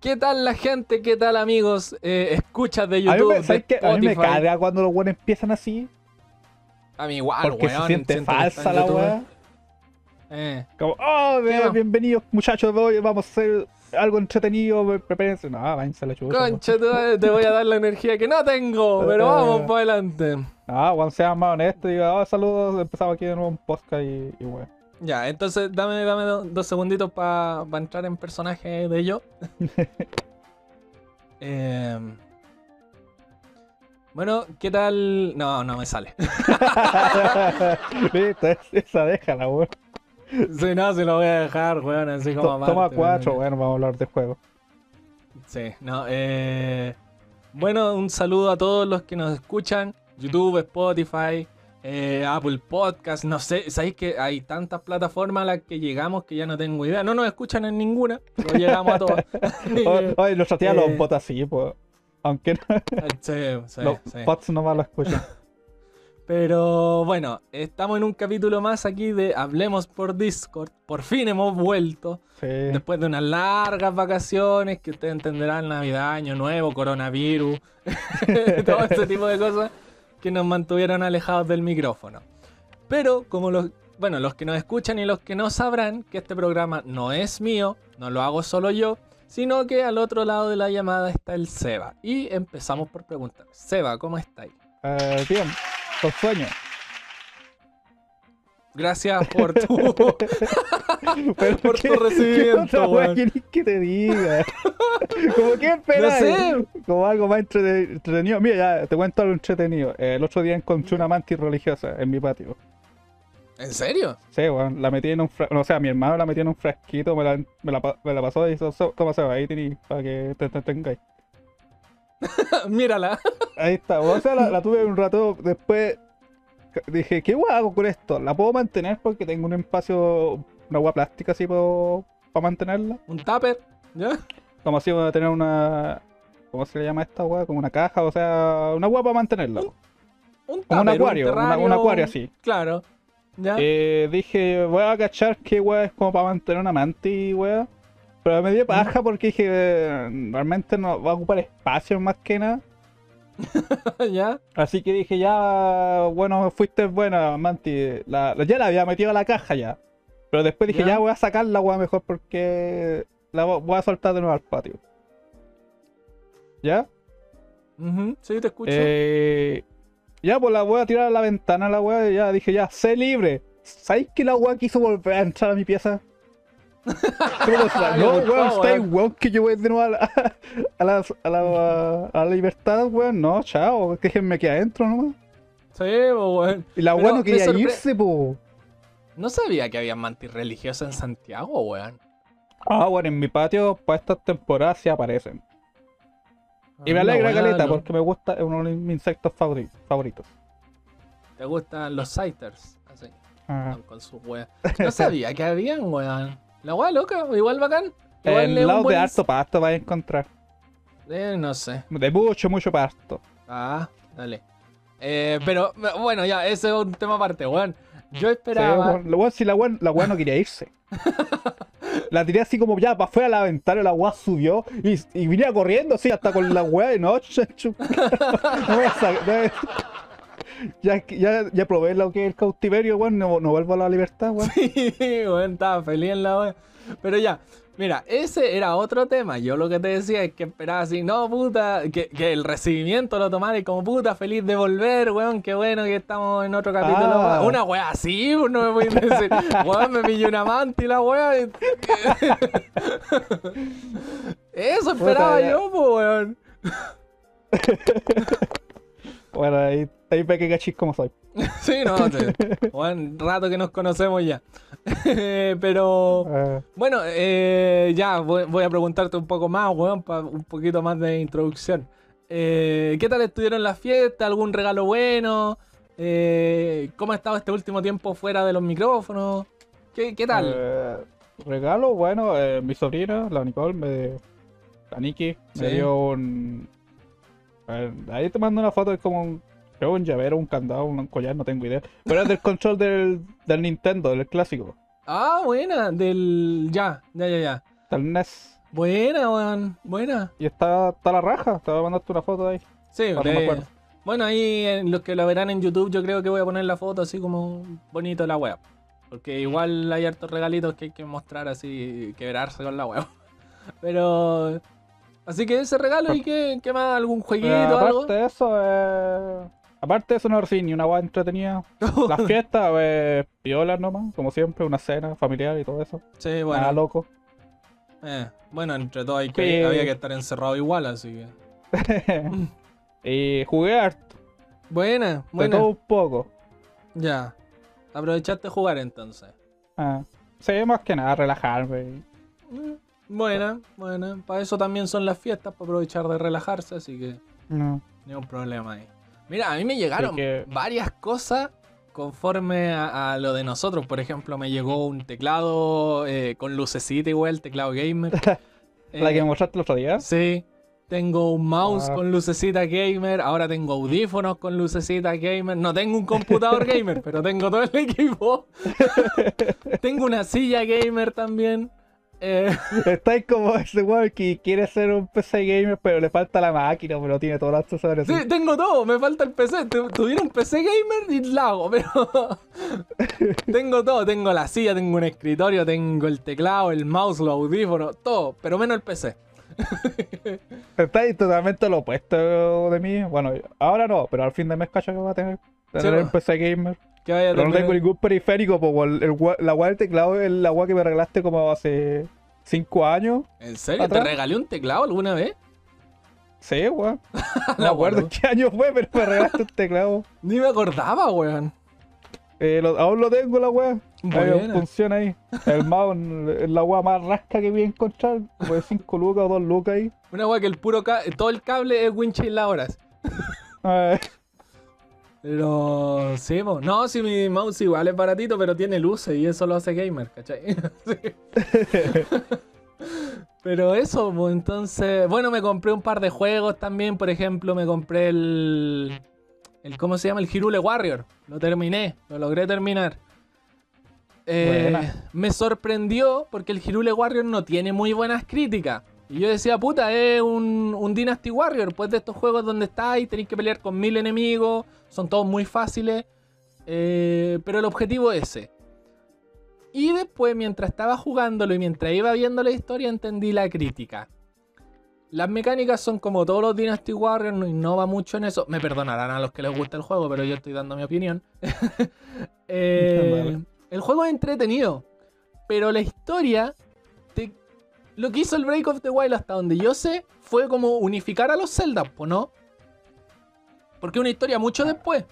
¿Qué tal la gente? ¿Qué tal amigos? Eh, escuchas de A mí, YouTube. me, ¿sabes de? A mí me carga cuando los buenos empiezan así. A mí igual, Porque weón, se siente falsa la YouTube. weá. Eh. Como, oh, no? bienvenidos muchachos, hoy vamos a hacer algo entretenido, pre- prepárense. No, váyanse a la weón. Concha, te voy a dar la energía que no tengo, pero vamos para adelante. Ah, Juan sea más honesto y diga, oh, saludos, empezamos aquí de nuevo un podcast y, y weón. Ya, entonces dame, dame do- dos segunditos para entrar en personaje de yo. Em, bueno, ¿qué tal? No, no me sale. Listo, es- esa déjala, weón. Sí, no, se lo voy a dejar, weón, así como aparte, Toma cuatro, weón. bueno, vamos a hablar de juego. Sí, no, eh... Bueno, un saludo a todos los que nos escuchan. YouTube, Spotify, eh, Apple Podcast, no sé, sabéis que hay tantas plataformas a las que llegamos que ya no tengo idea. No nos escuchan en ninguna, pero llegamos a todas. Oye, nuestra tía eh, los bots así, pues. Aunque no, Sí, sí, los sí. bots no más lo escuchan. Pero bueno, estamos en un capítulo más aquí de Hablemos por Discord. Por fin hemos vuelto. Sí. Después de unas largas vacaciones que ustedes entenderán, Navidad, Año Nuevo, coronavirus, todo ese tipo de cosas que nos mantuvieron alejados del micrófono. Pero como los, bueno, los que nos escuchan y los que no sabrán que este programa no es mío, no lo hago solo yo, sino que al otro lado de la llamada está el Seba. Y empezamos por preguntar, Seba, ¿cómo estáis? Eh, bien, con sueño. Gracias por tu... Pero Por ¿qué- tu recibimiento, ¿qué que te diga? Como que esperas. sé. Como algo más entrete- entretenido. Mira, ya te cuento algo entretenido. El otro día encontré una mantis religiosa en mi patio. ¿En serio? Sí, weón, la metí en un frasquito. O sea, mi hermano la metió en un frasquito, me la, me la, pa- me la pasó y "So- toma, Seba, ahí tení, para que te entretengáis. Mírala. Ahí está, o sea, la, la tuve un rato después. Dije, ¿qué hueá hago con esto? ¿La puedo mantener porque tengo un espacio, una hueá plástica así para mantenerla? Un tupper, ¿ya? Como así para tener una. ¿Cómo se le llama esta hueá? Como una caja, o sea, una hueá para mantenerla. Un Como un tupper, acuario, una- terrario, un acuario así. Claro. ¿Ya? Eh, dije, voy a cachar qué hueá es como para mantener una mantis, hueá. Pero me dio paja porque dije, eh, realmente no va a ocupar espacio más que nada. ¿Ya? Así que dije, ya, bueno, fuiste buena, Manti. La, la- ya la había metido a la caja ya. Pero después dije, Ya. ya, voy a sacar la weá mejor porque la vo- voy a soltar de nuevo al patio. ¿Ya? Ujú, Sí, te escucho. Eh, ya, pues la voy a tirar a la ventana, la weá. Ya dije, ya, sé libre. ¿Sabéis que la weá quiso volver a entrar a mi pieza? No, weón, estáis weón. weón que yo voy de nuevo a la, a la, a la, a la libertad, weón. No, chao, déjenme aquí adentro nomás. Sí, weón. Y la weá no quería sorpre- irse, po. No sabía que había mantis religiosas en Santiago, weón. Ah, bueno, en mi patio para estas temporadas sí aparecen. Y me Ah, alegra, weón, caleta, lo- porque me gusta, es uno de mis insectos favori- favoritos. Te gustan los sighters, así, Ah. con sus weas. No sabía que habían, weón. La wea loca, igual bacán. Igual En es un lado de buen- harto pasto vas a encontrar. Eh, no sé. De mucho, mucho pasto. Ah, dale. Eh, pero, bueno, ya, ese es un tema aparte, weón. Yo Sí, esperaba. la weá- si la weá, la weá no quería irse. La tiré así como ya para afuera de la ventana, la weá subió y, y venía corriendo así hasta con la weá de noche. No no- ya, ya, ya probé lo que es el cautiverio, weón, no, no vuelvo a la libertad, weón. Sí, weón, estaba feliz en la wea. Pero ya, mira, ese era otro tema. Yo lo que te decía es que esperaba así, no, puta, que, que el recibimiento lo tomara y como puta, feliz de volver, weón, qué bueno que estamos en otro capítulo. Ah. Una wea así, uno me puede decir, weón, me pilló una manta y la wea. y- Eso esperaba ya. yo, weón. Bueno, ahí, ahí ve que cachis como soy. Sí, no, sí. Weón, rato que nos conocemos ya. Pero. Eh, Bueno, eh, ya voy, voy a preguntarte un poco más, weón, para un poquito más de introducción. Eh, ¿Qué tal estuvieron las fiestas? ¿Algún regalo bueno? Eh, ¿Cómo ha estado este último tiempo fuera de los micrófonos? ¿Qué, qué tal? Regalo, bueno, mi sobrina, la Nicole, me, la Nikki, me dio un... a ver, ahí te mando una foto, es como un, creo un llavero, un candado, un collar, no tengo idea. Pero es del control del, del Nintendo, del clásico, Ah, buena, del... Ya, ya, ya, ya. del NES. Buena, weón. Buena. Y está, está la raja. Te voy a mandarte una foto de ahí. Sí, de- me acuerdo. bueno, ahí en los que lo verán en YouTube, yo creo que voy a poner la foto así como bonito la web. Porque igual hay hartos regalitos que hay que mostrar así, quebrarse con la web. Pero. Así que ese regalo y qué, qué más, algún jueguito algo. aparte de eso, eh, aparte de eso no recibí ni una guay entretenida. Las fiestas, eh, piolas nomás, como siempre, una cena familiar y todo eso. Sí, Nada bueno. loco. eh, bueno, entre todo hay que, Sí. había que estar encerrado igual, así que. y jugué harto, Buena, de buena. todo un poco. Ya. Aprovechaste de jugar entonces. Ah, sí, más que nada, relajarme. Mm, Buena, buena. Para eso también son las fiestas, para aprovechar de relajarse, así que No. ni un problema ahí. Mira, a mí me llegaron que- varias cosas conforme a, a lo de nosotros. Por ejemplo, me llegó un teclado eh, con lucecita igual, el teclado gamer. La Eh, que me mostraste el otro día. Sí. Tengo un mouse Ah. con lucecita gamer, ahora tengo audífonos con lucecita gamer, no tengo un computador gamer, pero tengo todo el equipo. tengo una silla gamer también. Eh, Estáis como ese weón que quiere ser un PC gamer, pero le falta la máquina, pero tiene todos los accesorios. sí, tengo todo, me falta el PC. Tu- Tuviera un PC gamer y la hago, pero tengo todo, tengo la silla, tengo un escritorio, tengo el teclado, el mouse, los audífonos, todo, pero menos el PC. Estáis totalmente lo opuesto de mí. Bueno, ahora no, pero al fin de mes cacho que va a tener. Tener un PC gamer. Que vaya a Pero no tengo ningún periférico, po, el, la weá del teclado es la weá que me regalaste como hace 5 años. ¿En serio? atrás. ¿Te regalé un teclado alguna vez? Sí, weón. No me La acuerdo qué año fue, pero me regalaste un teclado. Ni me acordaba, weón. Eh, lo- aún lo tengo la weá. Funciona ahí. El mouse es la weá más rasca que voy a encontrar. Como de 5 lucas o 2 lucas ahí. Una weá que el puro todo el cable es windshield ahora. Eh, Pero sí, po. no, si mi mouse igual es baratito, pero tiene luces y eso lo hace gamer, ¿cachai? Sí. pero eso, pues entonces, bueno, me compré un par de juegos también, por ejemplo, me compré el, el ¿cómo se llama? El Hirule Warrior. Lo terminé, lo logré terminar. Eh, me sorprendió porque el Hirule Warrior no tiene muy buenas críticas. Y yo decía, puta, es un, un Dynasty Warrior, pues de estos juegos donde estáis, tenéis que pelear con mil enemigos, son todos muy fáciles, eh, pero el objetivo es ese. Y después, mientras estaba jugándolo y mientras iba viendo la historia, entendí la crítica. Las mecánicas son como todos los Dynasty Warriors, no innova mucho en eso. Me perdonarán a los que les gusta el juego, pero yo estoy dando mi opinión. Eh, el juego es entretenido, pero la historia, te- lo que hizo el Break of the Wild hasta donde yo sé, fue como unificar a los Zelda, ¿o no? Porque es una historia mucho después.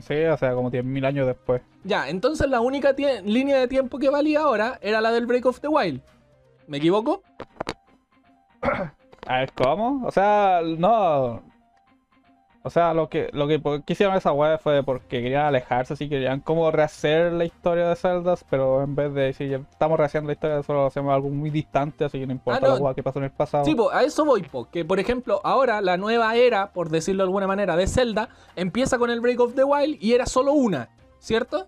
sí, o sea, como 10.000 años después. Ya, entonces la única línea de tiempo que valía ahora era la del Break of the Wild. ¿Me equivoco? A ver, ¿cómo? O sea, no. O sea, lo que, lo que por- quisieron esa weá fue porque querían alejarse, así querían como rehacer la historia de Zelda, pero en vez de decir, estamos rehaciendo la historia, solo hacemos algo muy distante, así que no importa Ah, no. la que pasó en el pasado. Sí, po, a eso voy, po, que por ejemplo, ahora la nueva era, por decirlo de alguna manera, de Zelda, empieza con el Break of the Wild y era solo una, ¿cierto?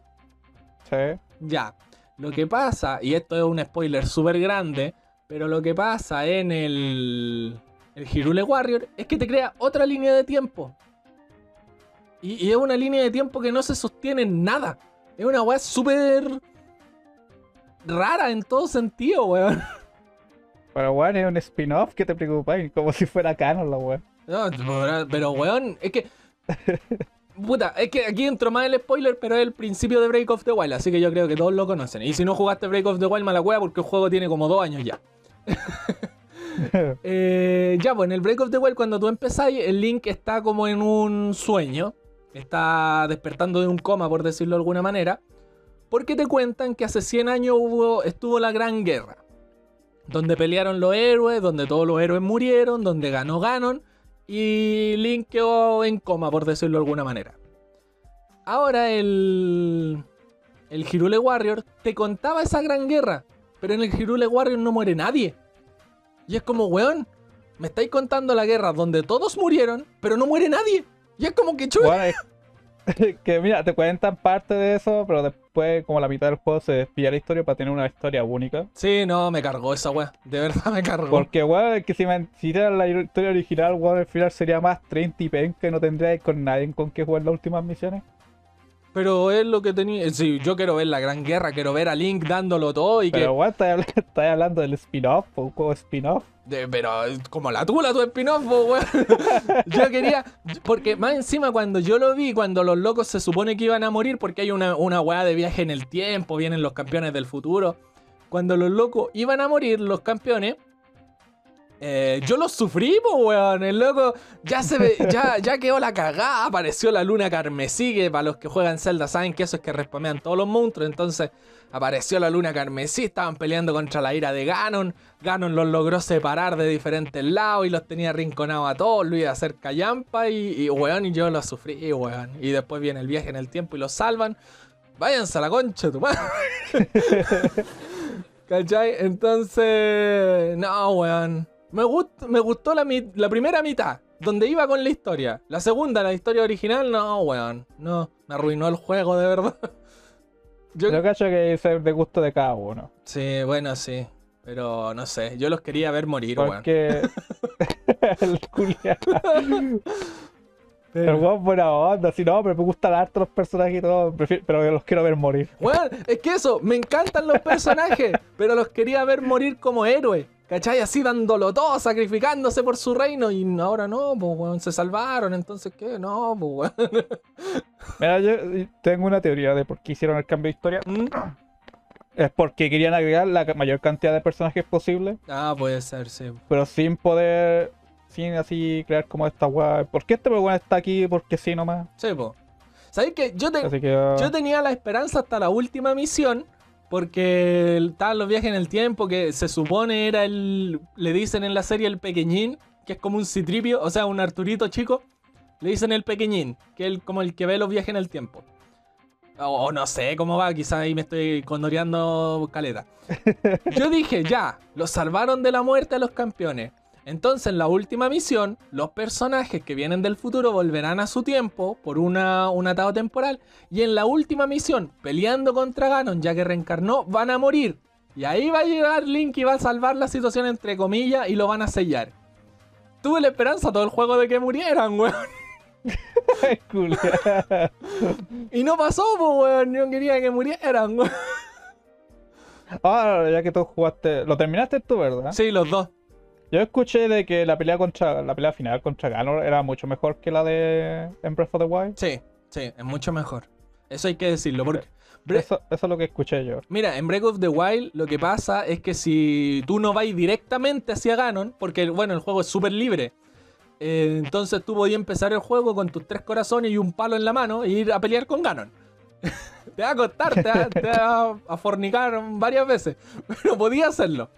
Sí. Ya. Lo que pasa, y esto es un spoiler súper grande, pero lo que pasa en el, el Hirule Warrior es que te crea otra línea de tiempo. Y, y es una línea de tiempo que no se sostiene en nada. Es una weá súper rara en todo sentido, weón. Pero weón, es un spin-off, ¿qué te preocupáis? Como si fuera canon la weá. No, pero- weón, es que. Puta, es que aquí entro más el spoiler, pero es el principio de Break of the Wild, así que yo creo que todos lo conocen. Y si no jugaste Break of the Wild, mala wea, porque el juego tiene como dos años ya. Eh, ya, pues en el Break of the Wild, cuando tú empezáis, el Link está como en un sueño. Está despertando de un coma, por decirlo de alguna manera. Porque te cuentan que hace 100 años hubo, estuvo la Gran Guerra. Donde pelearon los héroes, donde todos los héroes murieron, donde ganó Ganon. Y Link quedó en coma, por decirlo de alguna manera. Ahora el. El Hirule Warrior te contaba esa gran guerra. Pero en el Hirule Warrior no muere nadie. Y es como, weón, me estáis contando la guerra donde todos murieron, pero no muere nadie. Y es como que. Weón, es, que mira, te cuentan parte de eso, pero después, como la mitad del juego, se despilla la historia para tener una historia única. Sí, no, me cargó esa weá. De verdad me cargó. Porque, weón, es que si me si la historia original, weón, al final sería más 30 y pen que no tendría con nadie con que jugar las últimas misiones. Pero es lo que tenía. Sí, yo quiero ver la gran guerra, quiero ver a Link dándolo todo y Pero, que. weón, estás hablando, estás hablando del spin-off, o un juego spin-off. pero como la tula, tu spin-off, weón. Yo quería. Porque más encima, cuando yo lo vi, cuando los locos se supone que iban a morir, porque hay una, una weá de viaje en el tiempo, vienen los campeones del futuro. Cuando los locos iban a morir, los campeones. Eh, yo los sufrí, po, weón. El loco ya se ve, ya, ya quedó la cagada. Apareció la luna carmesí, que para los que juegan Zelda saben que eso es que respamean todos los monstruos. Entonces apareció la luna carmesí, estaban peleando contra la ira de Ganon. Ganon los logró separar de diferentes lados y los tenía rinconados a todos. Lo iba a hacer y, y, weón, y yo los sufrí, weón. Y después viene el viaje en el tiempo y los salvan. Váyanse a la concha, tu madre. ¿Cachai? Entonces, no, weón. Me, gust- me gustó la, la primera mitad, donde iba con la historia. La segunda, la historia original, no, weón. No, me arruinó el juego, de verdad. Yo, Yo cacho que es de gusto de cada uno. sí, bueno, sí. Pero no sé, yo los quería ver morir, weón. Porque. el culiao. El Pero, weón buena onda, si no, pero me gustan harto los personajes y todo, prefiero- pero los quiero ver morir. weón, es que eso, me encantan los personajes, pero los quería ver morir como héroes. ¿Cachai? Así dándolo todo, sacrificándose por su reino. Y ahora no, pues, weón, se salvaron. Entonces, ¿qué? No, pues, weón. Mira, yo tengo una teoría de por qué hicieron el cambio de historia. ¿Mm? Es porque querían agregar la mayor cantidad de personajes posible, Ah, puede ser, sí. pero sin poder, sin así crear como esta weá. ¿Por qué este weón está aquí? Porque sí nomás. Sí, po. ¿Sabes qué? Yo, te- que. ah, yo tenía la esperanza hasta la última misión. Porque estaban los viajes en el tiempo. Que se supone era el. Le dicen en la serie el pequeñín. Que es como un citripio. O sea, un Arturito chico. Le dicen el pequeñín. Que es como el que ve los viajes en el tiempo. O, o no sé cómo va. Quizás ahí me estoy condoreando caleta. Yo dije, ya. Los salvaron de la muerte a los campeones. Entonces, en la última misión, los personajes que vienen del futuro volverán a su tiempo por una, un atado temporal. Y en la última misión, peleando contra Ganon, ya que reencarnó, van a morir. Y ahí va a llegar Link y va a salvar la situación entre comillas y lo van a sellar. Tuve la esperanza todo el juego de que murieran, weón. Y no pasó, pues, weón. Yo quería que murieran, weón. Ahora, ya que tú jugaste. Lo terminaste tú, ¿verdad? Sí, los dos. Yo escuché de que la pelea contra la pelea final contra Ganon era mucho mejor que la de en Breath of the Wild. Sí, sí, es mucho mejor. Eso hay que decirlo, porque... Bre- Eso, eso es lo que escuché yo. Mira, en Breath of the Wild lo que pasa es que si tú no vas directamente hacia Ganon, porque bueno, el juego es súper libre, eh, entonces tú podías empezar el juego con tus tres corazones y un palo en la mano e ir a pelear con Ganon. te va a costar, te va, te va a fornicar varias veces, pero podías hacerlo.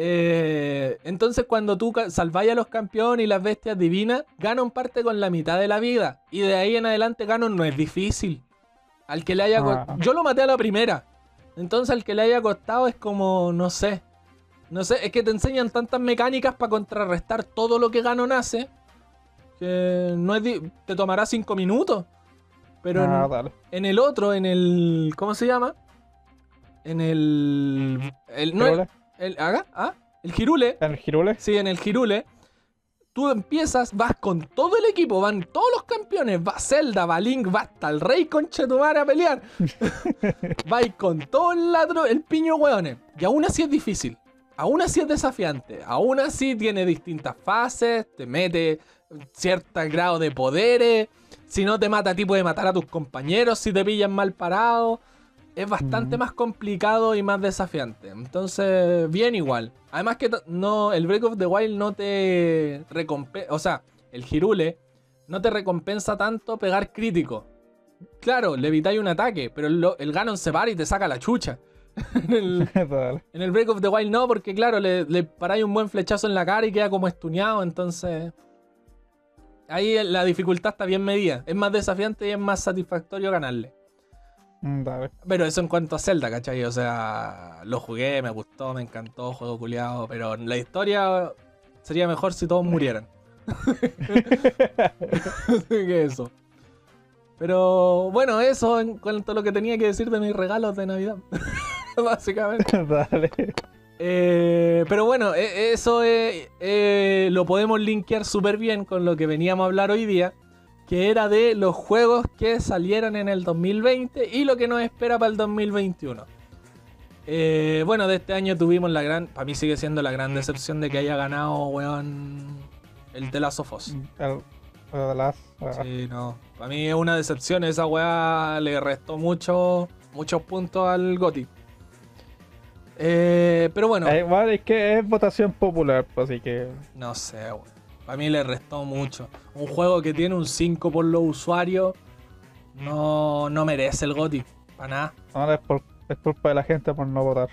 Eh, entonces cuando tú salváis a los campeones y las bestias divinas, Ganon parte con la mitad de la vida. Y de ahí en adelante Ganon no es difícil. Al que le haya... Ah. Yo lo maté a la primera. Entonces al que le haya costado es como, no sé. No sé, es que te enseñan tantas mecánicas para contrarrestar todo lo que Ganon hace. Que no es te tomará cinco minutos. Pero en- Ah, en el otro, en el. ¿Cómo se llama? En el. el no, el, ¿haga? ¿Ah? El Girule. ¿En el Girule? Sí, en el Girule. Tú empiezas, vas con todo el equipo, van todos los campeones, va Zelda, va Link, va hasta el rey Conchetumar a pelear. Vais con todo el ladro, el piño hueones. Y aún así es difícil. Aún así es desafiante. Aún así tiene distintas fases, te mete cierto grado de poderes. Si no te mata a ti, puede matar a tus compañeros si te pillan mal parado. Es bastante más complicado y más desafiante. Entonces, bien igual. Además que no, el Break of the Wild no te recompensa. O sea, el Girule no te recompensa tanto pegar crítico. Claro, le evitáis un ataque, pero el, Ganon se para y te saca la chucha. en, el, Dale. en el Break of the Wild no, porque claro, le, le paráis un buen flechazo en la cara y queda como estuneado, entonces... Ahí la dificultad está bien medida. Es más desafiante y es más satisfactorio ganarle. Mm, Dale. Pero eso en cuanto a Zelda, ¿cachai? O sea, lo jugué, me gustó, me encantó, juego culiado. Pero la historia sería mejor si todos murieran. Así que eso. Pero bueno, eso en cuanto a lo que tenía que decir de mis regalos de Navidad. Básicamente. Dale. Eh, pero bueno, e- eso eh, eh, lo podemos linkear súper bien con lo que veníamos a hablar hoy día, que era de los juegos que salieron en el 2020 y lo que nos espera para el 2021. Eh, bueno, de este año tuvimos la gran, para mí sigue siendo la gran decepción de que haya ganado, weón, el de Last of Us. El- el de las- ah, Sí, no. Para mí es una decepción. Esa weá le restó mucho, muchos puntos al GOTI. Eh, pero bueno, eh, bueno, es que es votación popular, pues, así que. no sé, weón. Para mí le restó mucho. Un juego que tiene un 5 por los usuarios no, no merece el GOTI. Para nada. Ahora es, por, es culpa de la gente por no votar.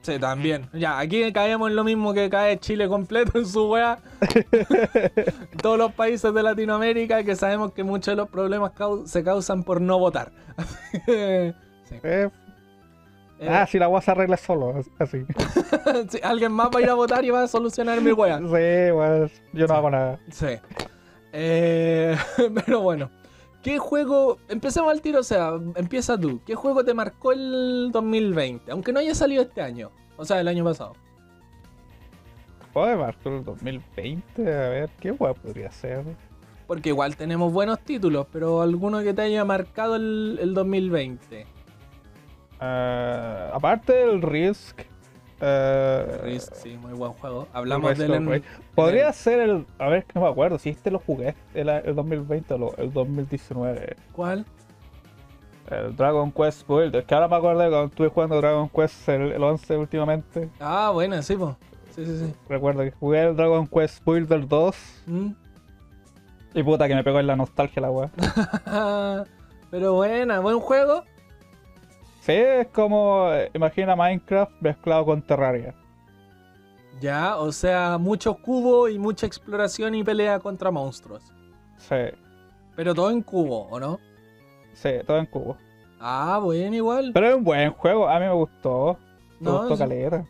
Sí, también. Ya, aquí caemos en lo mismo que cae Chile completo en su weá. Todos los países de Latinoamérica que sabemos que muchos de los problemas cau- se causan por no votar. sí. Eh, Eh, Ah, si la agua se arregla solo, así. sí, alguien más va a ir a votar y va a solucionar mi wea. Sí, bueno, yo no hago nada. Sí. Eh, pero bueno. ¿Qué juego? Empecemos al tiro, o sea, empieza tú. ¿Qué juego te marcó el 2020? Aunque no haya salido este año. O sea, el año pasado. Joder, marcó el 2020, a ver, ¿qué hueá podría ser? Porque igual tenemos buenos títulos, pero alguno que te haya marcado el, el 2020. Ah, aparte del Risk. eh, Risk, sí, muy buen juego. Hablamos del... en-. Podría ser el. A ver, que no me acuerdo si este lo jugué el, el 2020 o el 2019. ¿Cuál? El Dragon Quest Builder. Que ahora me acuerdo cuando estuve jugando Dragon Quest el, el 11 últimamente. Ah, bueno, sí, po. Sí, sí, sí. Recuerdo que jugué el Dragon Quest Builder 2. Mm. Y puta que me pegó en la nostalgia la weá. pero buena, buen juego. Sí, es como. eh, Imagina Minecraft mezclado con Terraria. Ya, o sea, muchos cubos y mucha exploración y pelea contra monstruos. Sí, Pero todo en cubo, ¿o no? sí, todo en cubo. Ah, bueno, igual. Pero es un buen juego, a mí me gustó. Me No, gustó sí. caleta.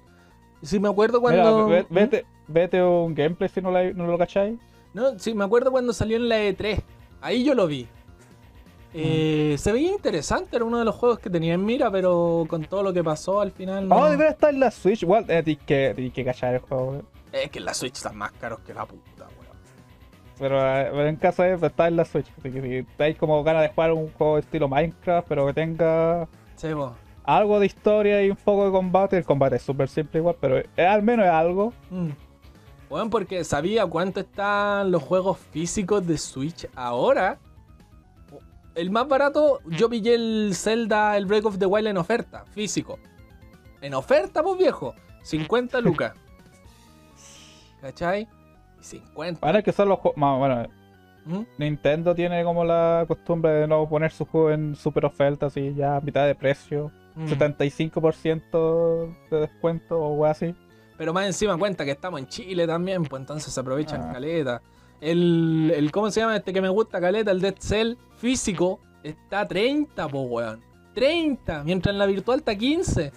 Sí, me acuerdo Mira, cuando. ve- vete, vete un gameplay si no, la- no lo cacháis. No, sí, me acuerdo cuando salió en la E3. Ahí yo lo vi. Eh, Mm. Se veía interesante, era uno de los juegos que tenía en mira, pero con todo lo que pasó al final. No... Oh, debe estar en la Switch. Igual eh, tienes que, tienes que cachar el juego. eh. Es que la Switch están más caros que la puta, weón. Pero, eh, pero en caso de está en la Switch. Así que si tenéis como ganas de jugar un juego estilo Minecraft, pero que tenga Sí, algo de historia y un poco de combate, el combate es súper simple igual, pero eh, al menos es algo. Mm. Bueno, porque sabía cuánto están los juegos físicos de Switch ahora. El más barato, yo pillé el Zelda, el Break of the Wild en oferta, físico. En oferta, pues viejo. 50 lucas. ¿Cachai? Y 50. Bueno, es que son los juegos. Bueno, ¿Mm? Nintendo tiene como la costumbre de no poner su juego en super oferta, así ya a mitad de precio. Mm. 75% de descuento o algo así. Pero más encima cuenta que estamos en Chile también, pues entonces se aprovechan Ah. caleta. El, el, ¿cómo se llama este que me gusta caleta? El Dead Cell físico está a 30, po weón. 30, mientras en la virtual está 15.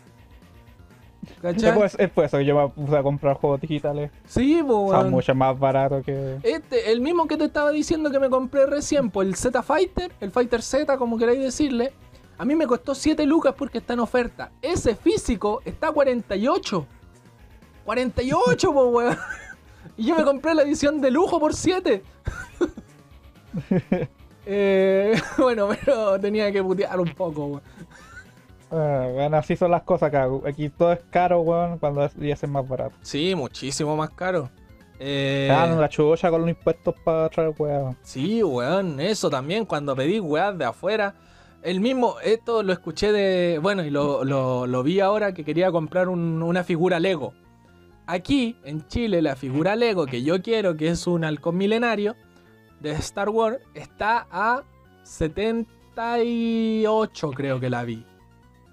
¿Cachai? Es por eso que yo me puse a comprar juegos digitales. Sí, po Son weón. mucho más baratos que. Este, el mismo que te estaba diciendo que me compré recién, pues el Z Fighter, el Fighter Z, como queráis decirle, a mí me costó 7 lucas porque está en oferta. Ese físico está a 48. 48, po weón. Y yo me compré la edición de lujo por 7. Eh, bueno, pero tenía que putear un poco, weón. Ah, bueno, así son las cosas acá. Aquí todo es caro, weón, cuando es, y es más barato. Sí, muchísimo más caro. Eh, dan una chucha con los impuestos para traer weón. Sí, weón, eso también, cuando pedí weas de afuera. El mismo, esto lo escuché de. Bueno, y lo, lo- lo vi ahora que quería comprar un- una figura Lego. Aquí, en Chile, la figura Lego que yo quiero, que es un halcón milenario de Star Wars, está a 78, creo que la vi.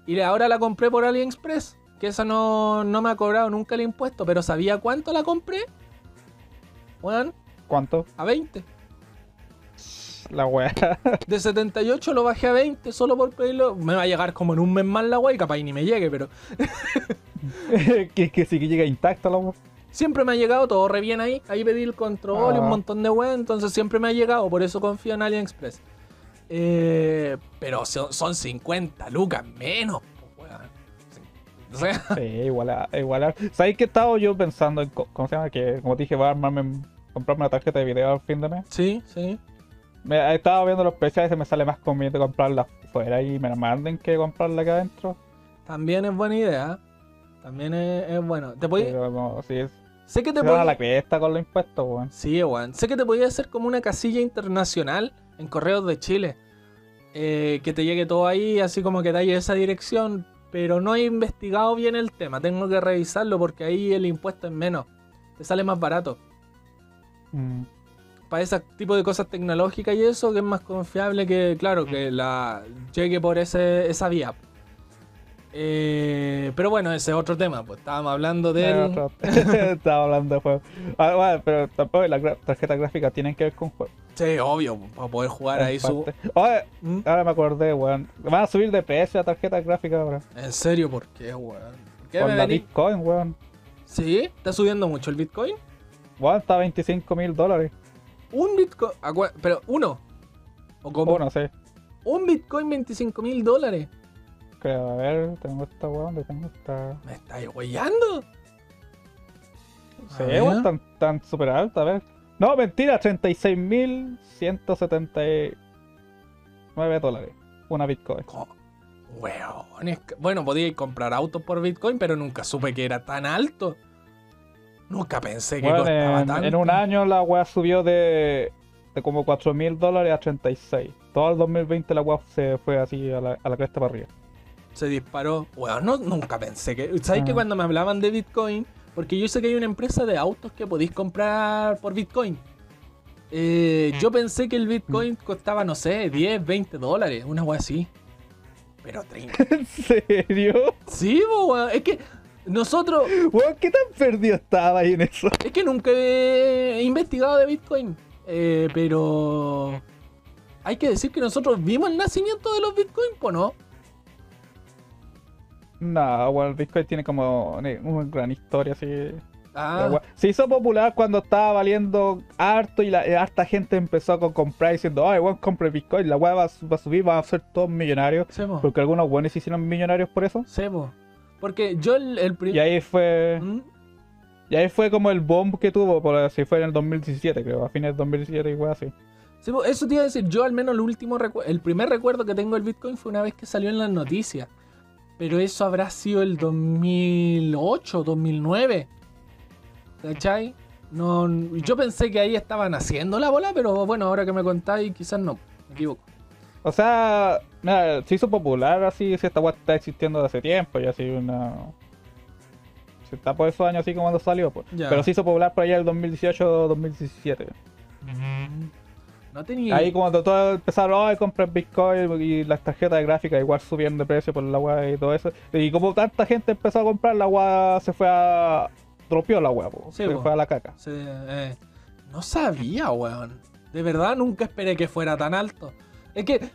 Y ahora la compré por AliExpress, que esa no, no me ha cobrado nunca el impuesto, pero ¿sabía cuánto la compré? Weón, ¿Cuánto? a 20. La weá. De 78 lo bajé a 20 solo por pedirlo. Me va a llegar como en un mes más la capaz y ni me llegue, pero que, que sí que llega intacta la siempre me ha llegado todo re bien ahí. Ahí pedí el control y un Ah. montón de wey, entonces siempre me ha llegado, por eso confío en AliExpress. Eh, pero son, son 50 lucas menos, weón. O sea, Sí, igual a, igual a- ¿Sabes qué estaba yo pensando en cómo se llama? Que como te dije, voy a armarme, comprarme una tarjeta de video al fin de mes. sí, sí. Me, estaba viendo los precios y se me sale más conveniente comprarla fuera y me la manden que comprarla acá adentro. También es buena idea. También es, es bueno. Te podí- Pero no, sí, es, sé que te se van a podí- la cresta con los impuestos, weón. Sí, weón. Sé que te podía hacer como una casilla internacional en Correos de Chile. Eh, que te llegue todo ahí, así como que te haya esa dirección. Pero no he investigado bien el tema. Tengo que revisarlo porque ahí el impuesto es menos. Te sale más barato. Mm. Para ese tipo de cosas tecnológicas y eso, que es más confiable que, claro, que la llegue por ese, esa vía. Eh, pero bueno, ese es otro tema. Pues estábamos hablando. Era otro- Estaba hablando de juegos. Ah, bueno, pero tampoco las tarjetas gráficas tienen que ver con juegos. Sí, obvio, para poder jugar ahí su. Oye, ¿Mm? ahora me acordé, weón. Van a subir de precio la tarjeta gráfica ahora. ¿En serio? ¿Por qué, weón? ¿Por qué Con me la Bitcoin, weón. ¿Sí? ¿Está subiendo mucho el Bitcoin? Weón, está a 25 mil dólares. Un Bitcoin. Pero uno. ¿O como? Bueno, sí. Un Bitcoin 25 mil dólares. Creo, a ver, tengo esta weón, ¿dónde tengo esta. ¿Me estáis huellando? Sí, weón, tan, tan super alta, a ver. No, mentira, 36.179 dólares. Una Bitcoin. Co- Weón, es que- Bueno, podíais comprar autos por Bitcoin, pero nunca supe que era tan alto. Nunca pensé que Bueno, costaba en, tanto. en un año la weá subió de, de como 4 mil dólares a 36. Todo el 2020 la weá se fue así a la, a la cresta para arriba. Se disparó. Weón, no, nunca pensé que. ¿Sabes que Ah. cuando me hablaban de Bitcoin? Porque yo sé que hay una empresa de autos que podéis comprar por Bitcoin. Eh, yo pensé que el Bitcoin costaba, no sé, 10, 20 dólares, una wea así. Pero 30. ¿En serio? Sí, weón. Es que nosotros. Weón, ¿qué tan perdido estaba ahí en eso? Es que nunca he investigado de Bitcoin. Eh, pero. Hay que decir que nosotros vimos el nacimiento de los Bitcoin, ¿po no? No, bueno, el Bitcoin tiene como una gran historia así. Ah, Se hizo popular cuando estaba valiendo harto y la y harta gente empezó a co- comprar diciendo, ay, weón, compre Bitcoin, la weá va, a su- va a subir, van a ser todos millonarios. sí, po. Porque algunos buenos se hicieron millonarios por eso. Sí, po. Porque yo el, el Y primer. ahí fue. Y ahí fue como el bomb que tuvo, por así fue en el 2017, creo, a fines del 2017 y weá así. Sí, po, eso te iba a decir, yo al menos el último recu- el primer recuerdo que tengo del Bitcoin fue una vez que salió en las noticias. Pero eso habrá sido el 2008, 2009. ¿Cachai? No, yo pensé que ahí estaban haciendo la bola, pero bueno, ahora que me contáis, quizás no. Me equivoco. O sea, mira, se hizo popular así, si esta weá está existiendo desde hace tiempo y así una... Se está por esos años así como cuando salió, pues. Pero se hizo popular por allá el 2018-2017. No tenía. Ahí cuando todos empezaron a comprar Bitcoin y las tarjetas de gráfica igual subieron de precio por la weá y todo eso. Y como tanta gente empezó a comprar, la weá se fue a... dropeó la weá. Sí, se fue a la caca. Sí, eh, no sabía, weón. De verdad nunca esperé que fuera tan alto. Es que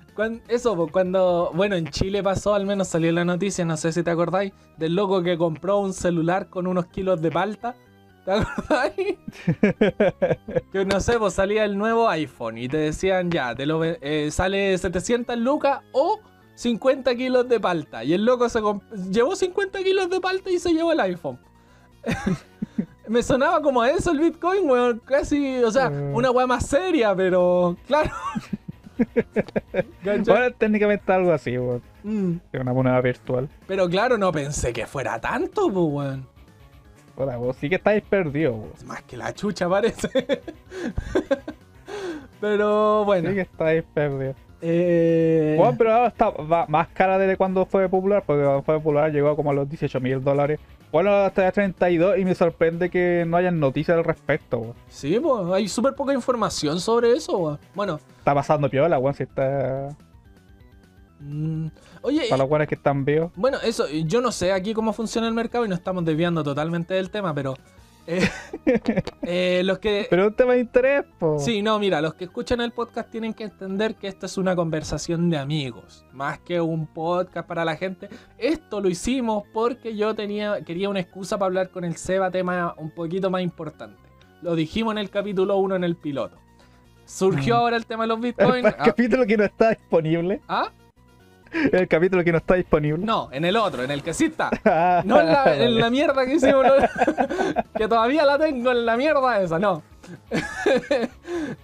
eso, cuando, bueno, en Chile pasó, al menos salió la noticia, no sé si te acordáis, del loco que compró un celular con unos kilos de palta. ¿Te acordáis? que no sé, pues salía el nuevo iPhone y te decían ya, te lo eh, sale 700 lucas o 50 kilos de palta. Y el loco se llevó 50 kilos de palta y se llevó el iPhone. Me sonaba como a eso el Bitcoin, weón. Casi, o sea, Mm. una weá más seria, pero claro. Bueno, técnicamente algo así, weón. Mm, una moneda virtual. Pero claro, no pensé que fuera tanto, pues, weón. Vos sí que estáis perdidos. Es más que la chucha parece. pero bueno. Sí que estáis perdidos. eh, Bueno, pero ahora está más cara de cuando fue popular, porque cuando fue popular llegó como a los 18 mil dólares. Bueno, hasta 32 y me sorprende que no hayan noticias al respecto, weón. Sí, pues, hay súper poca información sobre eso, weón. Bueno, Está pasando piola, weón, si está... mm, oye, Para los weones que están vivos. Bueno, eso, yo no sé aquí cómo funciona el mercado y nos estamos desviando totalmente del tema, pero eh, eh, los que... Pero es un tema de interés, po. Sí, no, mira, los que escuchan el podcast tienen que entender que esta es una conversación de amigos, más que un podcast para la gente. Esto lo hicimos porque yo tenía, quería una excusa para hablar con el Seba, tema un poquito más importante. Lo dijimos en el capítulo 1 en el piloto. surgió Mm. ahora el tema de los El, bitcoins. Ah, capítulo que no está disponible. ¿Ah? El capítulo que no está disponible. No, en el otro, en el que sí está. Ah, No en la, en la mierda que hicimos. que todavía la tengo en la mierda esa, no.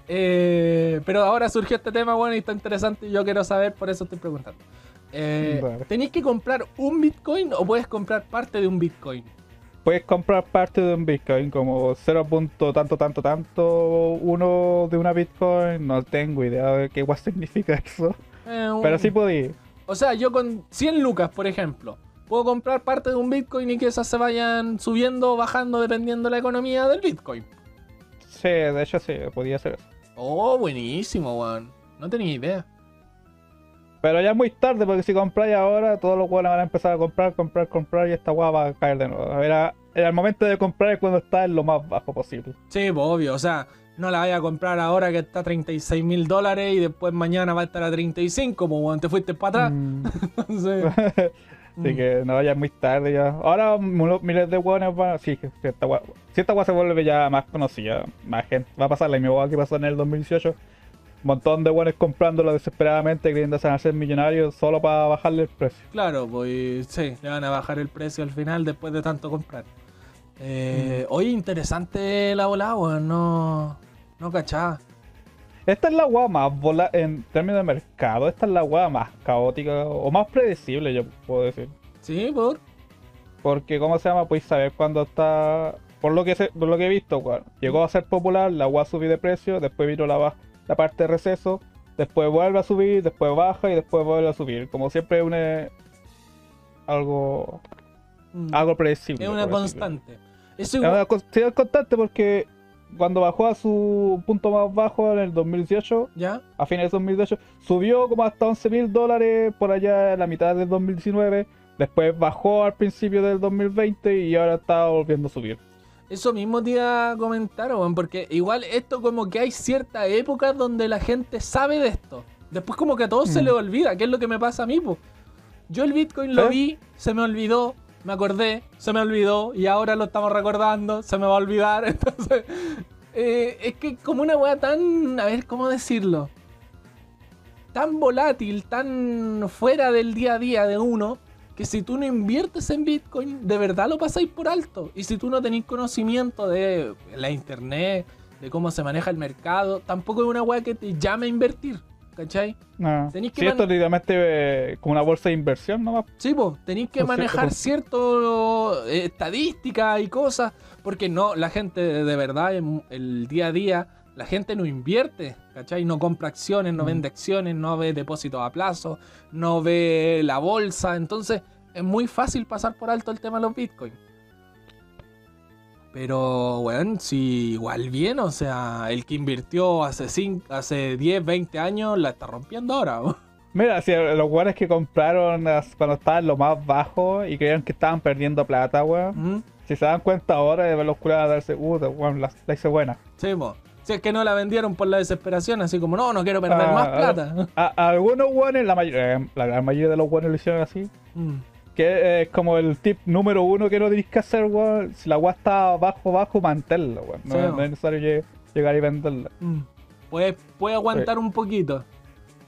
Eh, pero ahora surgió este tema, bueno, y está interesante y yo quiero saber, por eso estoy preguntando. Eh, Vale. ¿Tenéis que comprar un Bitcoin o puedes comprar parte de un Bitcoin? Puedes comprar parte de un Bitcoin como 0. punto tanto, tanto, tanto uno de una Bitcoin. No tengo idea de qué guay significa eso. Eh, un- Pero sí podí. O sea, yo con 100 lucas, por ejemplo, puedo comprar parte de un Bitcoin y que esas se vayan subiendo o bajando dependiendo de la economía del Bitcoin. Sí, de hecho sí, podía ser eso. Oh, buenísimo, weón. No tenía idea. Pero ya es muy tarde porque si compráis ahora, todos los juegos van a empezar a comprar, comprar, comprar y esta guay va a caer de nuevo. Era, era el momento de comprar es cuando está en lo más bajo posible. Sí, pues obvio. O sea, no la vaya a comprar ahora que está a 36 mil dólares y después mañana va a estar a 35, pues weón, te fuiste para atrás. Mm. Entonces, Así mm. que no, ya es muy tarde ya. Ahora miles de hueones van. Sí, que que esta gua- si esta gua se vuelve ya más conocida, más gente. Va a pasar la misma hueá que pasó en el 2018. Un montón de hueones comprándolo desesperadamente, a ser millonarios solo para bajarle el precio. Claro, pues sí, le van a bajar el precio al final después de tanto comprar. Eh, Mm. Oye, interesante la volada. No, no cachaba. Esta es la hueá más vola en términos de mercado. Esta es la hueá más caótica o más predecible, yo puedo decir. Sí, por. Porque, ¿cómo se llama? Podéis saber cuándo está. Por lo que sé- por lo que he visto, weón, llegó a ser popular, la agua subió de precio, después vino la, la parte de receso, después vuelve a subir, después baja y después vuelve a subir. Como siempre, une algo Mm. algo predecible. es una constante. Eso Es una es constante porque cuando bajó a su punto más bajo en el 2018, ¿Ya? a fines de 2018, subió como hasta 11 mil dólares por allá en la mitad del 2019. Después bajó al principio del 2020 y ahora está volviendo a subir. Eso mismo te iba a comentar, porque igual esto como que hay ciertas épocas donde la gente sabe de esto. Después como que a todos se Mm. les olvida, que es lo que me pasa a mí, po. Yo el Bitcoin lo vi, se me olvidó, me acordé, se me olvidó y ahora lo estamos recordando, se me va a olvidar. Entonces, eh, es que como una weá tan, a ver, ¿cómo decirlo? Tan volátil, tan fuera del día a día de uno, que si tú no inviertes en Bitcoin, de verdad lo pasáis por alto. Y si tú no tenéis conocimiento de la internet, de cómo se maneja el mercado, tampoco es una weá que te llame a invertir. ¿Cachai? Tenéis que Sí, esto literalmente eh, como una bolsa de inversión nomás. Sí, pues, tenéis que manejar cierto eh, estadísticas y cosas, porque no, la gente de verdad, en el día a día, la gente no invierte, ¿cachai? No compra acciones, no Mm. vende acciones, no ve depósitos a plazo, no ve la bolsa, entonces es muy fácil pasar por alto el tema de los bitcoins. Pero, weón, si igual bien, o sea, el que invirtió hace, cin- hace 10, 20 años la está rompiendo ahora. weón. Mira, si los guanes que compraron cuando estaban lo más bajo y creían que estaban perdiendo plata, weón. ¿Mm? Si se dan cuenta ahora de ver los a darse, uh, weón, la, la hice buena. Sí, po. Si es que no la vendieron por la desesperación, así como, no, no quiero perder Ah, más plata. A, a algunos guanes, la, mayoría, eh, la gran mayoría de los guanes lo hicieron así. Mm. Que es como el tip número uno que no tenéis que hacer, weón. Si la weá está bajo, bajo, manténlo, weón. No, Sí, no weón. es necesario lle- llegar y venderla. Mm. Puede, puede aguantar un poquito.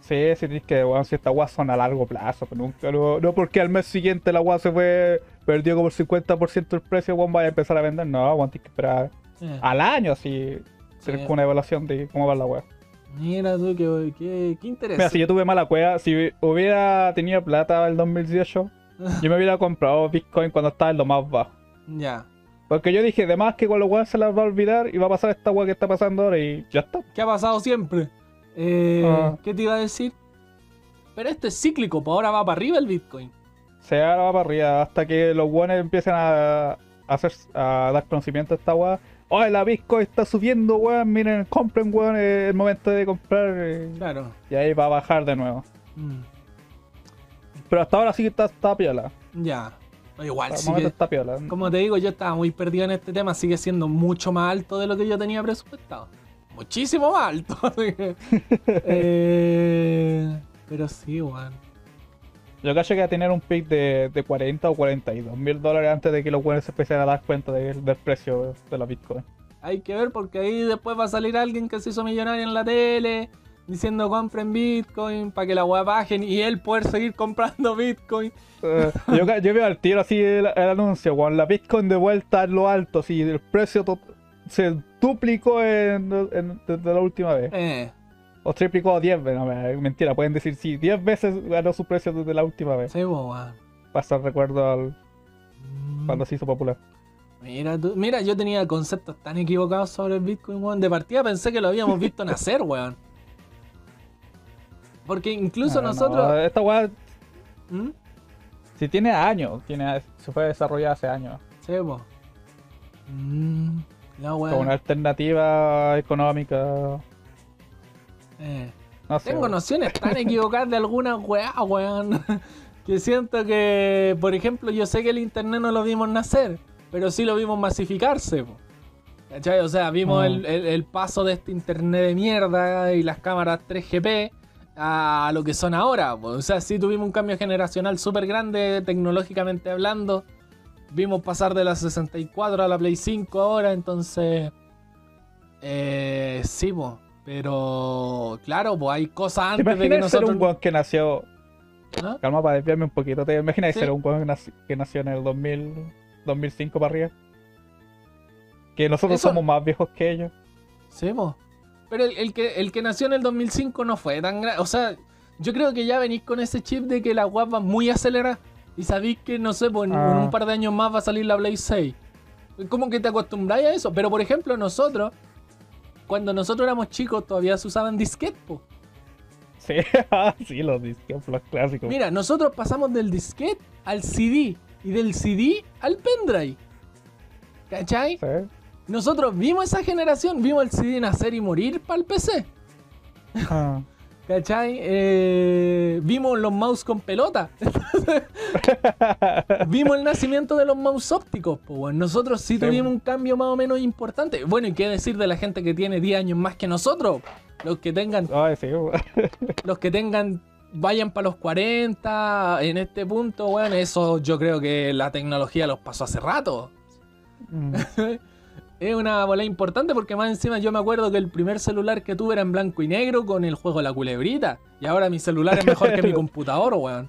Sí, sí tenéis que, weón, si esta weá son a largo plazo, pero nunca, no, no porque al mes siguiente la weá se fue, perdió como el 50% el precio, weón, vaya a empezar a vender. No, weón, tienes que esperar al año, así, Sí. tener una evaluación de cómo va la weá. Mira tú, qué, qué, qué Mira, interesante. si yo tuve mala cueva, si hubiera tenido plata el 2018, yo me hubiera comprado Bitcoin cuando estaba en lo más bajo. Ya. Porque yo dije, además que con los weones se las va a olvidar y va a pasar esta weá que está pasando ahora y ya está. ¿Qué ha pasado siempre? Eh, Ah. ¿Qué te iba a decir? Pero esto es cíclico, pues ahora va para arriba el Bitcoin. Se ahora va para arriba hasta que los weones empiecen a, hacer a dar conocimiento a esta weá. Oye, la Bitcoin está subiendo, weón. Miren, compren, weón. El momento de comprar. eh, Claro. Y ahí va a bajar de nuevo. Mm. Pero hasta ahora sí que está, está piola. Ya. Igual está piola. Como te digo, yo estaba muy perdido en este tema, sigue siendo mucho más alto de lo que yo tenía presupuestado. Muchísimo más alto. eh, pero sí, weón. Yo cacho que va a tener un pick de, de 40 o 42 mil dólares antes de que los se empiecen a dar cuenta de- del precio de la Bitcoin. Hay que ver porque ahí después va a salir alguien que se hizo millonario en la tele diciendo compren Bitcoin para que la weá bajen y él poder seguir comprando Bitcoin. Eh, yo, yo veo al tiro así el, el anuncio, weón. La Bitcoin de vuelta en lo alto, así el precio se duplicó en, en- desde la última vez. Eh, O triplicó 10 veces, no, me- mentira, pueden decir sí, 10 veces ganó su precio desde la última vez. sí, weón. Pasa el recuerdo al, Mm. cuando se hizo popular. Mira, tú- mira, yo tenía conceptos tan equivocados sobre el Bitcoin, weón. De partida pensé que lo habíamos visto nacer, weón. Porque incluso No, no, nosotros. esta weá, ¿Mm? si tiene años, tiene, se fue desarrollada hace años. Sí, po. Mm, Como una alternativa económica. Eh. No sé. Tengo nociones tan equivocadas de algunas weá, weón. Que siento que, por ejemplo, yo sé que el internet no lo vimos nacer, pero sí lo vimos masificarse. po. ¿Cachai? O sea, vimos Mm. el, el- el paso de este internet de mierda y las cámaras 3GP a lo que son ahora. O sea, sí tuvimos un cambio generacional súper grande tecnológicamente hablando. Vimos pasar de la 64 a la Play 5 ahora, entonces... Eh, sí. Pero claro, pues hay cosas ¿Te antes de que imaginas ser nosotros. un weón que nació ¿Ah? Calma para desviarme un poquito. ¿Te imaginas Sí. ser un weón que nació, en el 2000, 2005 para arriba? Que nosotros Eso- somos más viejos que ellos. Sí. Pero el, el que, el que nació en el 2005 no fue tan grande. O sea, yo creo que ya venís con ese chip de que la guapa va muy acelerada. Y sabéis que, no sé, pues en, Ah. en un par de años más va a salir la Play 6. Como que te acostumbráis a eso. Pero por ejemplo, nosotros, cuando nosotros éramos chicos, todavía se usaban disquetes, po. Sí, ah, sí, los discos, los clásicos. Mira, nosotros pasamos del disquete al CD. Y del CD al pendrive. ¿Cachai? Sí. Nosotros vimos esa generación, vimos el CD nacer y morir para el PC. Ah. ¿Cachai? Eh, vimos los mouse con pelota. vimos el nacimiento de los mouse ópticos. Pues bueno, nosotros sí Sí. tuvimos un cambio más o menos importante. Bueno, y qué decir de la gente que tiene 10 años más que nosotros. Los que tengan, Ay, sí, weón. los que tengan, vayan para los 40 en este punto, bueno, eso yo creo que la tecnología los pasó hace rato. Mm. Es una bola importante porque más encima yo me acuerdo que el primer celular que tuve era en blanco y negro con el juego La Culebrita. Y ahora mi celular es mejor que mi computador, weón.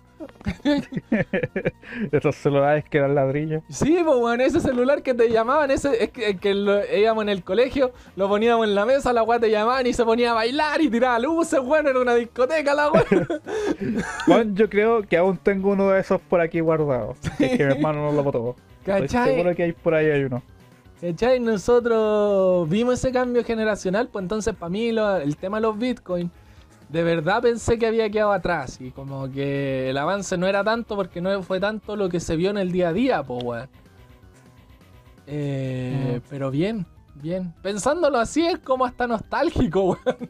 Esos celulares que eran ladrillos. Sí, pues weón, ese celular que te llamaban, ese es que, que lo- íbamos en el colegio, lo poníamos en la mesa, la weá te llamaban y se ponía a bailar y tiraba luces, weón, era una discoteca la weá. Bueno, yo creo que aún tengo uno de esos por aquí guardado. Es que mi hermano no lo botó. Estoy ¿Cachai? seguro que hay por ahí hay uno. ¿Cachai? Nosotros vimos ese cambio generacional, pues entonces para mí lo- el tema de los bitcoins, de verdad pensé que había quedado atrás y como que el avance no era tanto porque no fue tanto lo que se vio en el día a día, pues weón. Eh, Mm. Pero bien, bien. Pensándolo así es como hasta nostálgico, weón.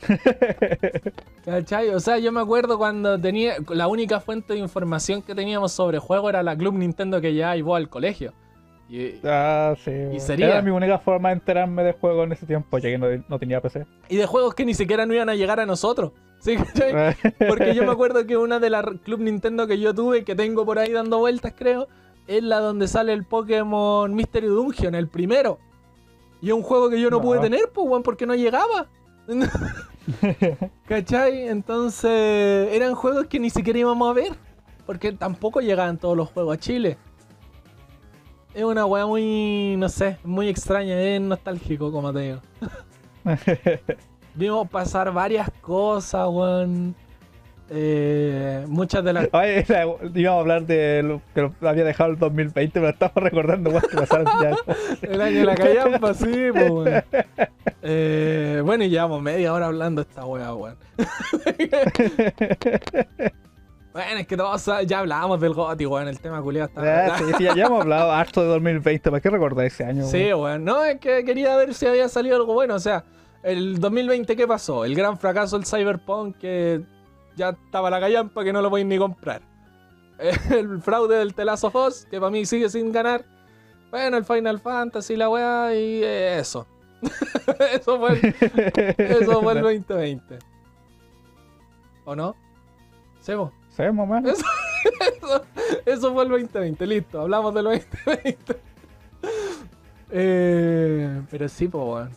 ¿Cachai? O sea, yo me acuerdo cuando tenía. La única fuente de información que teníamos sobre juego era la Club Nintendo que llevaba vos al colegio. Y, Ah, sí. sería- Era mi única forma de enterarme de juego en ese tiempo, ya que no, no tenía PC. y de juegos que ni siquiera no iban a llegar a nosotros. ¿Sí? Porque yo me acuerdo que una de las Club Nintendo que yo tuve, que tengo por ahí dando vueltas, creo, es la donde sale el Pokémon Mystery Dungeon, el primero. Y es un juego que yo no, No. pude tener, pues, weón, porque no llegaba. ¿Cachai? Entonces, eran juegos que ni siquiera íbamos a ver. Porque tampoco llegaban todos los juegos a Chile. Es una weá muy, no sé, muy extraña, es nostálgico, como te digo. Vimos pasar varias cosas, weón. Eh, muchas de las. Ay, era- íbamos a hablar de lo que lo había dejado el 2020, pero estamos recordando weón, que pasaron ya. El año de la callampa, sí, pues, weón. Eh, bueno, y llevamos media hora hablando esta weá, weón. Bueno, es que todos ya hablábamos del GOTY, weón. El tema culiado está. Ah, sí, sí, ya, hemos hablado harto de 2020, ¿para qué recordar ese año? Sí, weón? weón. No, es que quería ver si había salido algo bueno. O sea, el 2020, ¿qué pasó? El gran fracaso del Cyberpunk que ya estaba la callampa que no lo podéis ni comprar. El fraude del Telazo Foss, que para mí sigue sin ganar. Bueno, el Final Fantasy, la weá, y eh, eso. eso fue el, eso fue el 2020. ¿O no? ¿Sebo? Mamá. Eso, eso, eso fue el 2020, listo, hablamos del 2020. Eh, pero sí, pues, weón.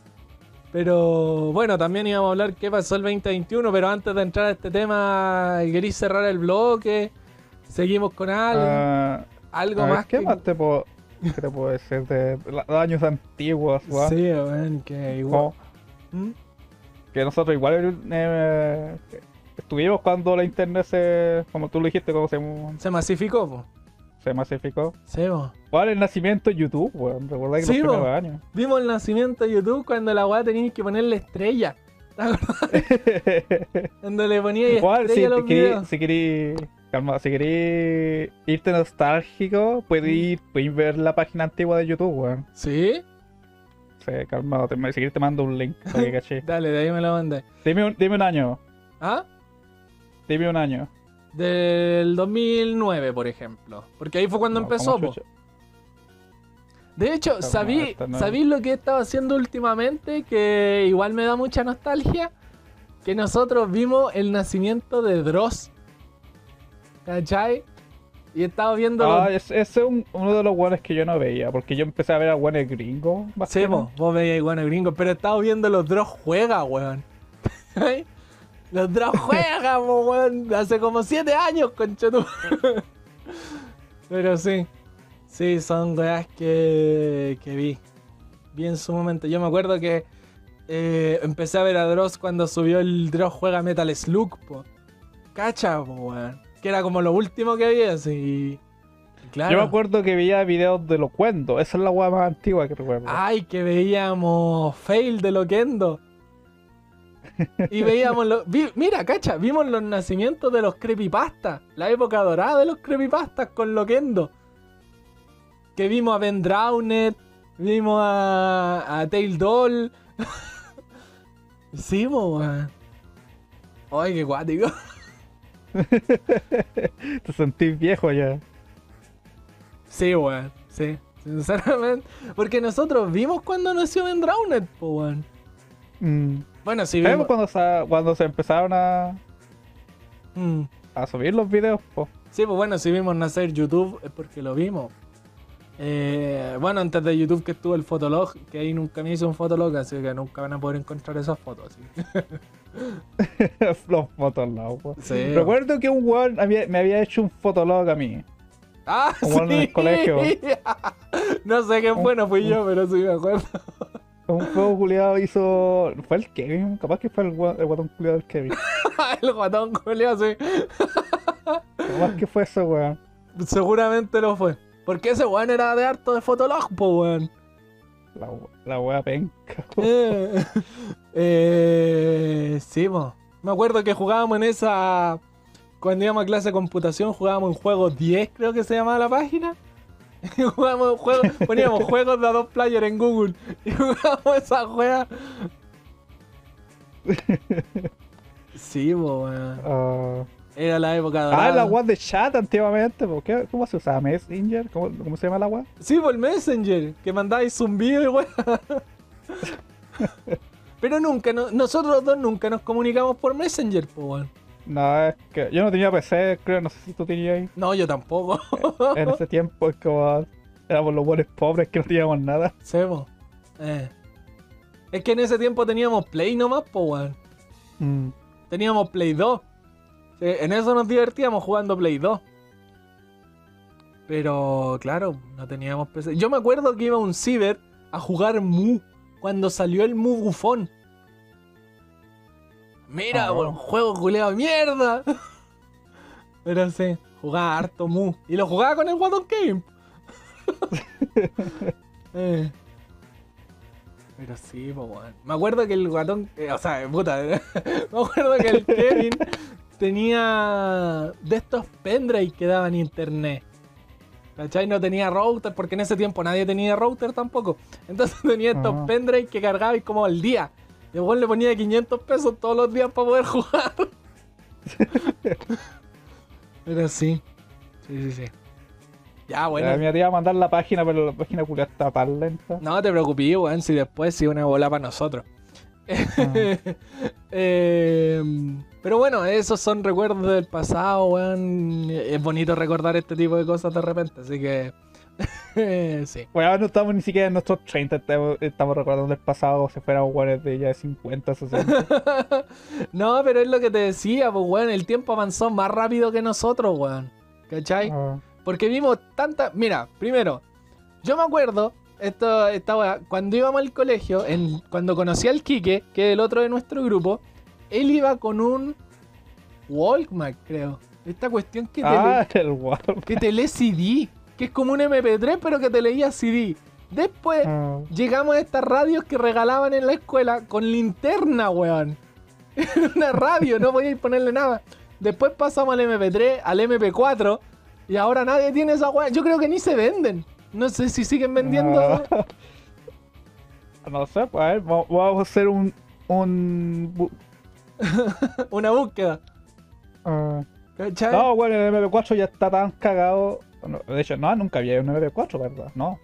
Pero bueno, también íbamos a hablar qué pasó el 2021, pero antes de entrar a este tema, ¿queréis cerrar el bloque? Seguimos con algo. Ah, algo ver, más ¿Qué que... más te puedo, qué te puedo decir de años antiguos? Sí, weón, que igual. Como ¿Mm? que nosotros igual eh, estuvimos cuando la internet se, como tú lo dijiste, como se, Se masificó, po. se masificó. Sí, po. ¿Cuál el nacimiento de YouTube, weón? ¿Recuerdas que Sí, los años? Vimos el nacimiento de YouTube cuando la weá tenías que ponerle estrella. Cuando le ponía Igual, si estrella a los querí, videos. si calma, si querí irte nostálgico, puedes Mm. ir, puedes ver la página antigua de YouTube, weón. ¿Sí? Sí, calma, te, si te mando un link para que caché. Dale, de ahí me lo mandé. Dime un, dime un año, ¿Ah? Dime un año. Del 2009, por ejemplo. Porque ahí fue cuando No, empezó. De hecho, ¿sabí. ¿sabí lo que he estado haciendo últimamente? Que igual me da mucha nostalgia. Que nosotros vimos el nacimiento de Dross. ¿Cachai? Y he estado viendo Ah, ese ese es un- uno de los weones que yo no veía, porque yo empecé a ver a weones gringos. Sí, nada. vos veías igual gringo, pero he estado viendo los Dross juega, weón. Los Dross juega, po, weón. Hace como 7 años, conchetum. pero sí. Sí, son weas que, que vi. Vi en su momento. Yo me acuerdo que eh, empecé a ver a Dross cuando subió el Dross juega Metal Slug, po. Cacha, po, weón. Que era como lo último que había, así. Claro. Yo me acuerdo que veía videos de los cuentos, esa es la weá más antigua que recuerdo. Ay, que veíamos Fail de Loquendo. Y veíamos los. vi- mira, cacha, vimos los nacimientos de los creepypastas. La época dorada de los creepypastas con Loquendo. Que vimos a Ben Drowned, vimos a, a Tail Doll. sí, weón. Ay, qué guático. Te sentís viejo ya. Sí, weón, sí. Sinceramente. Porque nosotros vimos cuando nació Ben Drowned, po, weón. Mm. Bueno, sí ¿Sabes vimos. cuando, sa- cuando se empezaron a, Mm. a subir los videos? po? Sí, pues bueno, si vimos nacer YouTube es porque lo vimos. Eh, bueno, antes de YouTube que estuvo el Fotolog, que ahí nunca me hizo un Fotolog, así que nunca van a poder encontrar esas fotos. los fotologs. po. Sí. Recuerdo que un weón me había hecho un fotolog a mí. Ah, Como en el sí. colegio. no sé quién fue, no fui yo, pero sí me acuerdo. Un juego culiado hizo. ¿Fue el Kevin? Capaz que fue el, gua- el guatón culiado del Kevin. el guatón Julio, sí. Capaz que fue eso, weón. Seguramente lo fue. Porque ese weón era de harto de Fotolog, po weón. La, la wea penca. Eh, eh, sí, po. Me acuerdo que jugábamos en esa. Cuando íbamos a clase de computación, jugábamos en juego 10, creo que se llamaba la página. Y jugábamos juegos, poníamos juegos de a dos player en Google. Y jugábamos esa juega. Sí, po. Ah, Era la época dorada. Ah, la web de chat antiguamente. po. ¿Qué- ¿Cómo se usaba? Messenger? ¿Cómo, cómo se llama la web? Sí, por Messenger, que mandáis zumbido y weón. Pero nunca, no- nosotros dos nunca nos comunicamos por Messenger, po, weón. No, es que yo no tenía PC, creo, no sé si tú tenías ahí. No, yo tampoco. En ese tiempo es como éramos los buenos pobres que no teníamos nada. Sebo. Eh. Es que en ese tiempo teníamos Play nomás, po, weón. Mm. Teníamos Play 2. Sí, en eso nos divertíamos jugando Play 2. Pero, claro, no teníamos PC. Yo me acuerdo que iba a un ciber a jugar Mu cuando salió el Mu Bufón. Mira, Ah. weón, juego culeado de mierda. Pero sí, jugaba harto Mu. Y lo jugaba con el Guatón Game. Eh. Pero sí, po. Me acuerdo que el guatón. eh, o sea, puta. me acuerdo que el Kevin tenía de estos pendrive que daban internet. ¿Cachai? No tenía router, porque en ese tiempo nadie tenía router tampoco. Entonces tenía estos Ah. pendrive que cargaba y como al día. Y el weón le ponía 500 pesos todos los días para poder jugar. Pero sí. Sí, sí, sí. Ya, bueno. Me iba a mandar la página, pero la página culiada está tan lenta. No te preocupes, weón, si después sí una bola para nosotros. Eh, pero bueno, esos son recuerdos del pasado, weón. Es bonito recordar este tipo de cosas de repente, así que sí. Bueno, no estamos ni siquiera en nuestros 30, estamos, estamos recordando el pasado, si fuéramos weones de ya de 50, 60. no, pero es lo que te decía, pues, weón. El tiempo avanzó más rápido que nosotros, weón. ¿Cachai? Ah, Porque vimos tanta. Mira, primero, yo me acuerdo, esto, esta weá, cuando íbamos al colegio, en, cuando conocí al Quique, que es el otro de nuestro grupo, él iba con un Walkman, creo. Esta cuestión que te, Ah, el que te lee CD, que es como un MP3, pero que te leía CD. Después Ah, llegamos a estas radios que regalaban en la escuela con linterna, weón. Una radio, no podíais ponerle nada. Después pasamos al MP3, al MP4, y ahora nadie tiene esa weón. Yo creo que ni se venden. No sé si siguen vendiendo. Ah. No sé, pues a ver, va- vamos a hacer un. un Una búsqueda. ah. No, bueno, el MP4 ya está tan cagado. Bueno, de hecho, no, nunca había un MP4, ¿verdad? No.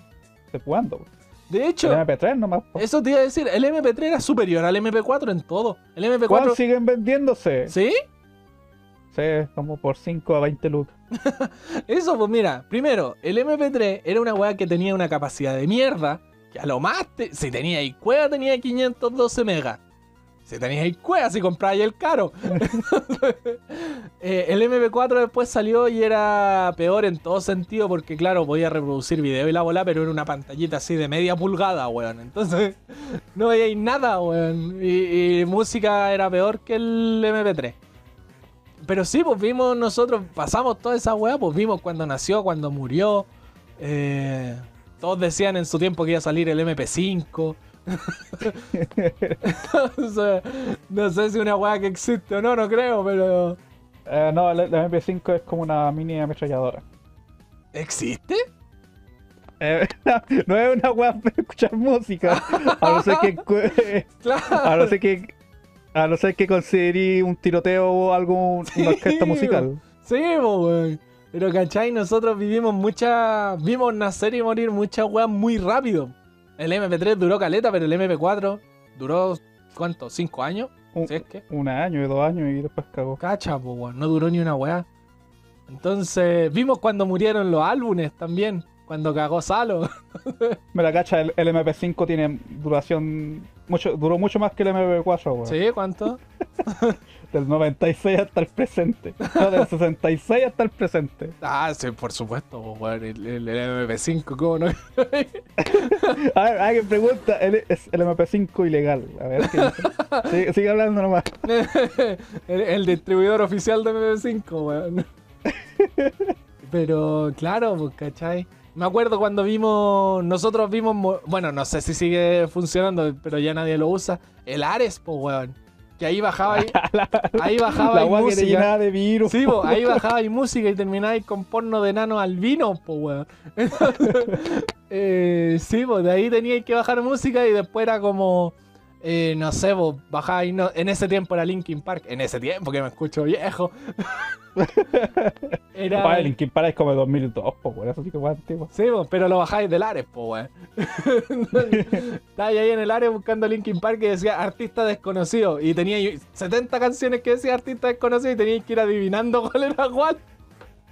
¿De cuándo? De El hecho, MP3 nomás. eso te iba a decir, el MP3 era superior al MP4 en todo. El ¿Cuál MP4. siguen vendiéndose? ¿Sí? Sí, como por 5 a 20 lucas. Eso, pues mira, primero, el MP3 era una weá que tenía una capacidad de mierda. Que a lo más, te- si tenía cueva tenía 512 megas. Si teníais cueva, si compráis el caro. Eh, el MP4 después salió y era peor en todo sentido porque, claro, podía reproducir video y la bola, pero era una pantallita así de media pulgada, weón. Entonces, no veíais nada, weón. Y, y música era peor que el MP3. Pero sí, pues vimos nosotros, pasamos toda esa weá, pues vimos cuando nació, cuando murió. Eh, todos decían en su tiempo que iba a salir el MP5. No sé si una weá que existe o no, no creo, pero. Eh, no, el MP5 es como una mini ametralladora. ¿Existe? Eh, no es una weá para escuchar música. A no ser que. Claro. A no ser que. A no ser que un tiroteo o algo, una orquesta Sí, musical. Sí, weón. Pero, ¿cachai? Nosotros vivimos muchas. Vimos nacer y morir muchas weas muy rápido. El MP3 duró caleta, pero el MP4 duró. ¿Cuánto? ¿Cinco años? Un, Si es que. un año y dos años y después cagó. Cacha, pues, weón. No duró ni una weá. Entonces, vimos cuando murieron los álbumes también. Cuando cagó Salo. Me la cacha, el, el MP5 tiene duración. Mucho Duró mucho más que el MP4, weón. ¿Sí? ¿Cuánto? Del 96 hasta el presente. No, del 66 hasta el presente. Ah, sí, por supuesto, pues, weón. El, el- el MP5, ¿cómo no? A ver, alguien pregunta, ¿el, ¿es el MP5 ilegal? A ver, ¿qué? Sigue, sigue hablando nomás. el, el distribuidor oficial de MP5, weón. Pero claro, pues, ¿cachai? Me acuerdo cuando vimos, nosotros vimos, mo- bueno, no sé si sigue funcionando, pero ya nadie lo usa, el Ares, pues, weón. Que ahí bajaba y, ahí bajaba La y música. de virus. Sí, po, ahí bajaba y música y terminaba con porno de nano albino, pues, weón. eh, sí, pues de ahí tenía que bajar música y después era como, eh, no sé, pues bajaba y no, en ese tiempo era Linkin Park, en ese tiempo que me escucho viejo. era, Linkin Park es como de 2002, pues, weón. Eso sí que antiguo. Sí, pues, pero lo bajáis del Ares, pues, weón. Estaba ahí en el Ares buscando Linkin Park que decía artista desconocido. Y tenía ahí 70 canciones que decía artista desconocido y teníais que ir adivinando cuál era cuál.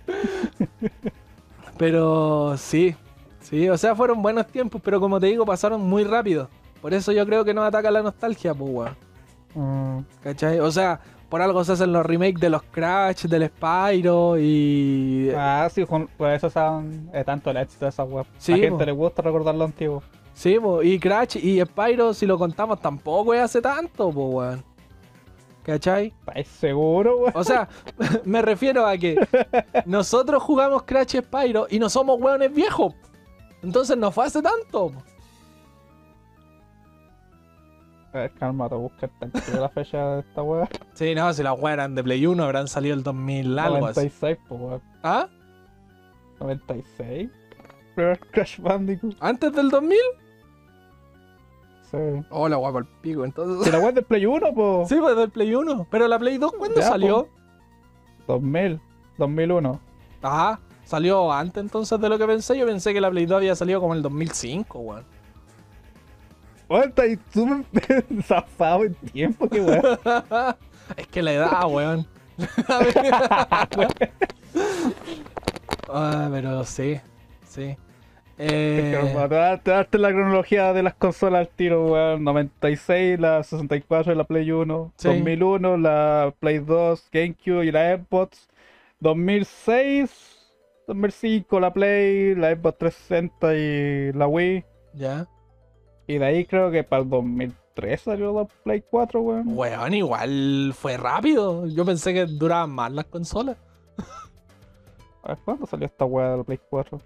Pero sí, sí, o sea, fueron buenos tiempos, pero como te digo, pasaron muy rápido. Por eso yo creo que nos ataca la nostalgia, pues, weón. Mm, ¿Cachai? O sea, por algo se hacen los remakes de los Crash, del Spyro y. Ah, sí, por eso son eh, tanto el éxito de esa web. Sí, a la gente po. le gusta recordar lo antiguo. Sí, po, y Crash y Spyro, si lo contamos, tampoco es hace tanto, po, weón. ¿Cachai? ¿Estáis seguro, weón? O sea, me refiero a que nosotros jugamos Crash y Spyro y no somos weones viejos. Entonces no fue hace tanto. po. Ver, calma, te busca la fecha de esta web. Sí, no, si las weas eran de Play 1, habrán salido el 2000 algo así. 96, pues, weón. ¿Ah? 96. Primer Crash Bandicoot. ¿Antes del 2000? Sí. Oh, la guapa el pico, entonces. Si la web del Play 1, pues. Sí, pues del Play 1. Pero la Play 2, ¿cuándo Ya, salió? 2000. 2001. Ajá, salió antes entonces de lo que pensé. Yo pensé que la Play 2 había salido como en el 2005, weón. Weón, estáis súper zafado en tiempo, qué weón. es que la edad, weón. ah, pero sí, sí. Eh, Es que, para darte, darte la cronología de las consolas al tiro, weón. 96, la 64 y la Play 1. Sí. 2001, la Play 2, GameCube y la Xbox. 2006, 2005, la Play, la Xbox 360 y la Wii. ya. Y de ahí creo que para el 2003 salió la Play 4, weón. Weón, igual fue rápido. Yo pensé que duraban más las consolas. A ver, ¿cuándo salió esta weá de la Play 4?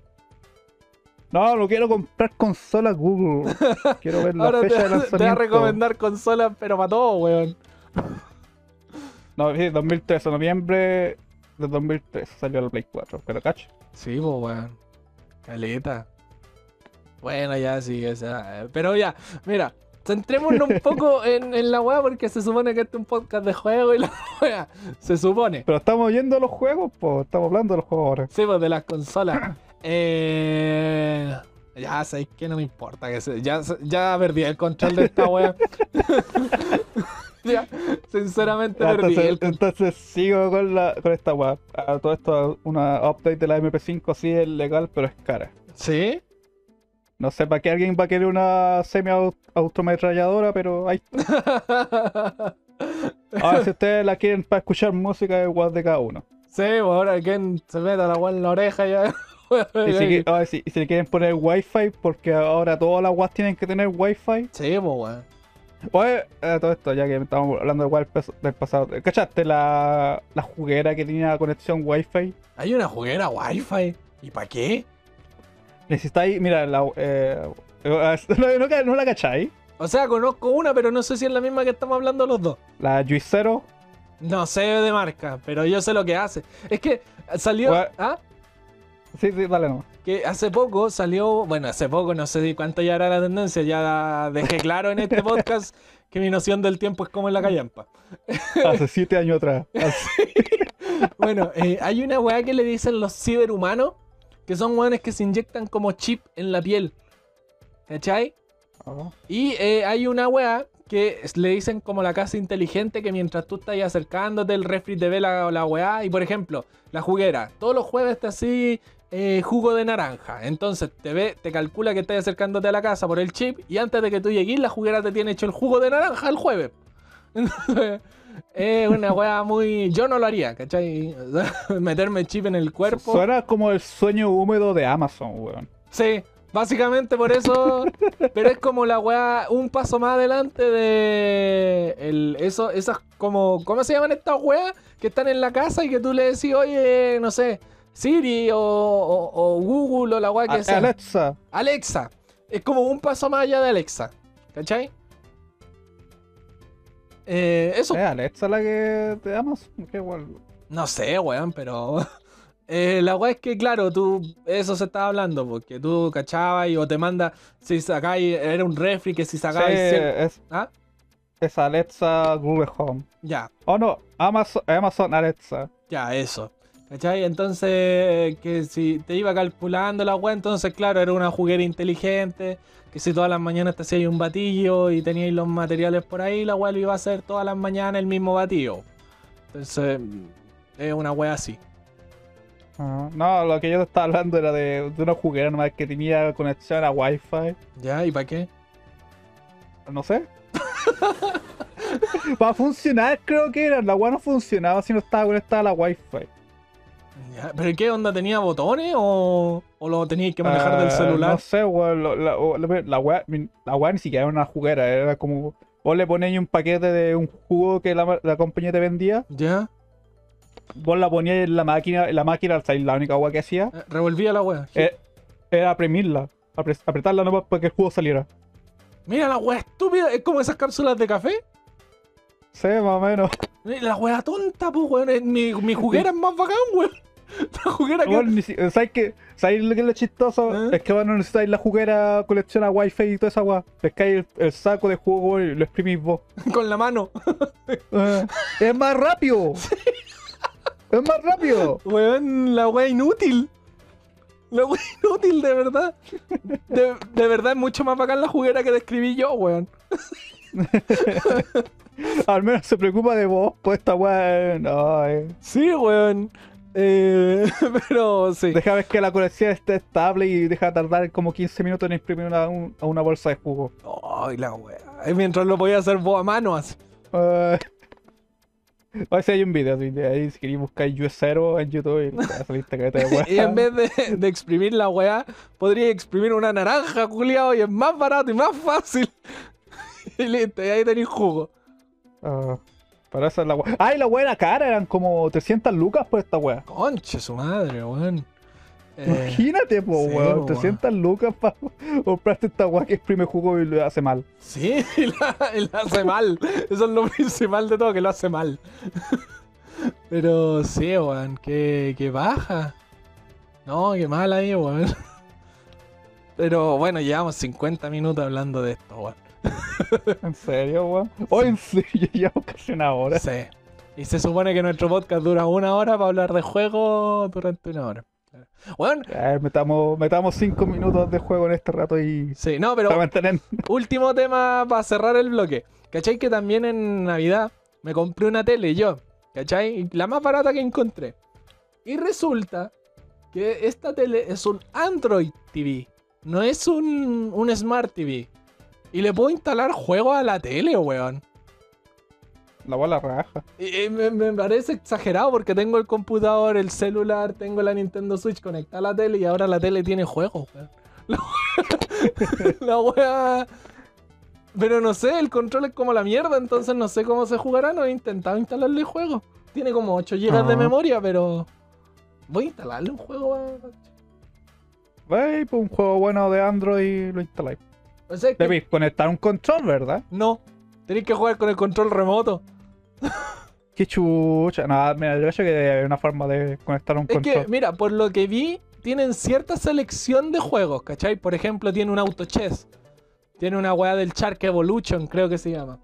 No, no quiero comprar consolas Google. Quiero ver la Ahora te, fecha de te voy a lanzamiento. recomendar consolas, pero para todo, weón. No, sí, 2013, noviembre de 2013 salió la Play 4. Pero cacho. Sí, pues, weón. Caleta. Bueno, ya sí, o sea, Pero ya, mira, centrémonos un poco en, en la weá porque se supone que este es un podcast de juego y la weá. Se supone. Pero estamos yendo a los juegos, pues. Estamos hablando de los juegos ahora. Sí, pues de las consolas. Eh, ya sabéis que no me importa. Que se- ya, ya perdí el control de esta wea. ya, sinceramente Ya, perdí entonces, el control. entonces sigo con, la, con esta weá. Ah, todo esto, una update de la MP5 sí es legal, pero es cara. ¿Sí? No sé para qué alguien va a querer una semi-autometralladora, pero ahí Ahora, si ustedes la quieren para escuchar música, es igual de cada uno. sí, pues ahora quien se meta la wea en la oreja ya. Y si, le quieren poner wifi, porque ahora todas las guas tienen que tener wifi. Sí, pues weón. Oye, eh, todo esto, ya que estamos hablando de guas del pas- del pasado. ¿Cachaste la, la juguera que tenía conexión wifi? Hay una juguera wifi. ¿Y para qué? Necesitáis, mira, la, eh, eh, no, no, no la cacháis. O sea, conozco una, pero no sé si es la misma que estamos hablando los dos. La Juicero. No sé de marca, pero yo sé lo que hace. Es que salió. ¿Ah? Sí, sí, dale nomás. Que hace poco salió, bueno, hace poco, no sé cuánto ya era la tendencia, ya dejé claro en este podcast que mi noción del tiempo es como en la callampa. Hace siete años atrás. Hace- Bueno, eh, hay una weá que le dicen los ciberhumanos, que son weones que se inyectan como chip en la piel. ¿Cachai? Ah, Y eh, hay una weá que le dicen como la casa inteligente que mientras tú estás acercándote, el refri te ve la, la weá. Y por ejemplo, la juguera, todos los jueves está así eh, jugo de naranja. Entonces te ve, te calcula que estás acercándote a la casa por el chip y antes de que tú llegues, la juguera te tiene hecho el jugo de naranja el jueves. Entonces, es una weá muy. Yo no lo haría, ¿cachai? Meterme chip en el cuerpo. Suena como el sueño húmedo de Amazon, weón. Sí, básicamente por eso. pero es como la weá, un paso más adelante de. El, eso, esas como. ¿Cómo se llaman estas weas? Que están en la casa y que tú le decís, oye, no sé, Siri o, o- o Google o la weá que sea. Alexa. Alexa. Es como un paso más allá de Alexa. ¿Cachai? Eh, eso. ¿Es Alexa la que de Amazon? Qué igual. No sé, weón, pero. eh, la weá es que, claro, tú. Eso se estaba hablando, porque tú cachabas y o te manda. Si sacáis. Era un refri que si Sí, sacáis. es, ¿Ah? es Alexa Google Home. Ya, Oh no, Amazon, Amazon Alexa. ya, eso. ¿Cachai? Entonces, que si te iba calculando la weá, entonces, claro, era una juguera inteligente. Que si todas las mañanas te hacíais un batillo y teníais los materiales por ahí, la weá lo iba a hacer todas las mañanas el mismo batillo. Entonces, es una weá así. Ah, no, lo que yo te estaba hablando era de, de una juguera nomás que tenía conexión a Wi-Fi. ¿Ya? ¿Y para qué? No sé. Para funcionar, creo que era. La weá no funcionaba si no estaba conectada a la Wi-Fi. ¿Pero qué onda? ¿Tenía botones o, o lo tenías que manejar del Ah, celular? No sé, weón. La, la, la weá, la weá ni siquiera era una juguera. Era como. Vos le ponéis un paquete de un jugo que la, la compañía te vendía. ¿Ya? Vos la ponías en la máquina. En la máquina, o sea, la única weá que hacía. Eh, Revolvía la wea. eh, era apremirla. apre- apretarla nomás para que el jugo saliera. Mira la wea estúpida. Es como esas cápsulas de café. Sí, más o menos. Mira, La wea tonta, pues, weón. Mi, mi juguera es más bacán, weón. La juguera que. Bueno, ¿Sabes qué? ¿Sabes lo que es lo chistoso? ¿Eh? Es que bueno, necesitáis la juguera colección a wifi y toda esa weá. Pescáis el, el saco de jugo y lo exprimís vos. Con la mano. Eh, ¡Es más rápido! ¡Es más rápido! Weón, la wea inútil. La wea inútil, de verdad. De, de verdad es mucho más bacán la juguera que describí yo, weón. Al menos se preocupa de vos, pues esta weá. No, eh. Sí, weón. Eh, pero sí. Deja ver que la colección esté estable y deja tardar como 15 minutos en imprimir una, un- una bolsa de jugo. Ay, la wea. Mientras lo podía hacer vos a mano así. Uh, a ver si hay un video así de ahí, si queréis buscar US0 en YouTube y en vez de, de exprimir la weá, podría exprimir una naranja, culiao, y es más barato y más fácil. y listo, y ahí tenéis jugo. Ah, pero esa es la weá. ¡Ay, la weá era cara! Eran como 300 lucas por esta weá. Conche su madre, weón. Eh, Imagínate, po, sí, weón. po, 300 lucas para comprarte esta weá que exprime jugo y lo hace mal. sí, la hace mal. Eso es lo principal de todo, que lo hace mal. Pero sí, weón, que, que baja. No, qué mal ahí, weón. Pero bueno, llevamos 50 minutos hablando de esto, weón. ¿En serio, weón? Oh, en serio, llevamos casi una hora. Sí. Y se supone que nuestro podcast dura una hora para hablar de juego durante una hora. Bueno, metamos, metamos 5 minutos de juego en este rato y. sí, no, pero mantener. último tema para cerrar el bloque. ¿Cachai? Que también en Navidad me compré una tele yo. ¿Cachai? La más barata que encontré. Y resulta que esta tele es un Android TV. No es un, un Smart TV. Y le puedo instalar juegos a la tele, weón. La bola raja. Y, y me, me parece exagerado porque tengo el computador, el celular, tengo la Nintendo Switch conectada a la tele y ahora la tele tiene juegos, weón. La wea- La wea. Pero no sé, el control es como la mierda, entonces no sé cómo se jugará. No he intentado instalarle juegos. Tiene como 8 GB de memoria, pero. Voy a instalarle un juego. a- Wey, pues un juego bueno de Android lo instaláis. O sea, es que- Debéis conectar un control, ¿verdad? No, tenéis que jugar con el control remoto. Qué chucha. No, mira, yo creo que haber una forma de conectar un Es control. que, mira, por lo que vi, tienen cierta selección de juegos, ¿cachai? Por ejemplo, tiene un auto chess. Tiene una weá del Shark Evolution, creo que se llama.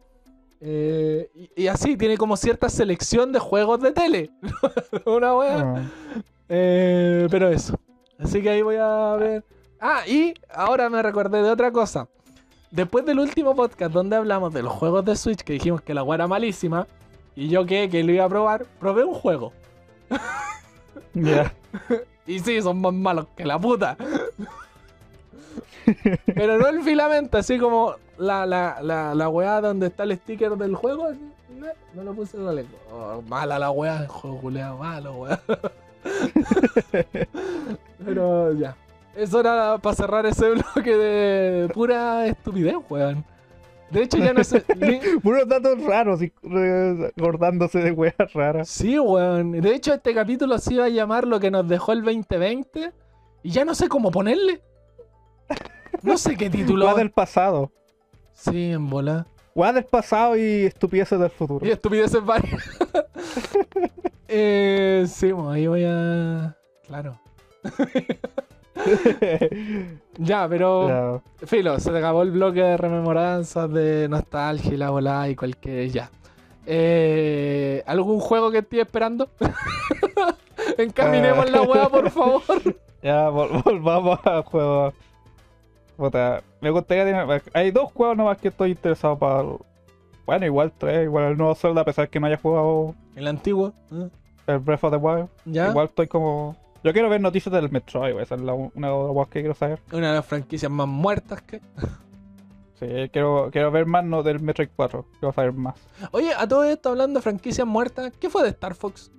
Eh, y, y así, tiene como cierta selección de juegos de tele. una weá. Ah. Eh, pero eso. Así que ahí voy a ver. Ah, y ahora me recordé de otra cosa. Después del último podcast donde hablamos de los juegos de Switch, que dijimos que la weá era malísima, y yo que, que lo iba a probar, probé un juego. Ya. Y sí, son más malos que la puta. Pero no el filamento, así como la, la, la, la weá donde está el sticker del juego. no lo puse en la lengua. Oh, mala la weá, el juego culeado, malo, weá. Pero ya. Eso era para cerrar ese bloque de pura estupidez, weón. De hecho, ya no sé. Puros datos raros y re- acordándose de weas raras. Sí, weón. De hecho, este capítulo se iba a llamar lo que nos dejó el 2020. Y ya no sé cómo ponerle. No sé qué título. Weas del pasado. Sí, en bola. Weas del pasado y estupideces del futuro. Y estupideces varias. eh, sí, bueno, ahí voy a. Claro. Ya, pero. Filo, se acabó el bloque de rememoranzas, de nostalgia y la bola y cualquier. Ya. Eh, ¿Algún juego que estoy esperando? Encaminemos la weá, por favor. Ya, vol- volvamos al juego. Puta, me gustaría tener. Hay dos juegos nomás que estoy interesado para. Bueno, igual tres, igual el nuevo Zelda, a pesar que no haya jugado El antiguo. ¿eh? el Breath of the Wild. ¿Ya? Igual estoy como. Yo quiero ver noticias del Metroid, esa es la, una de las cosas que quiero saber. Una de las franquicias más muertas que. Sí, quiero, quiero ver más no del Metroid 4. Quiero saber más. Oye, a todo esto hablando de franquicias muertas, ¿qué fue de Star Fox?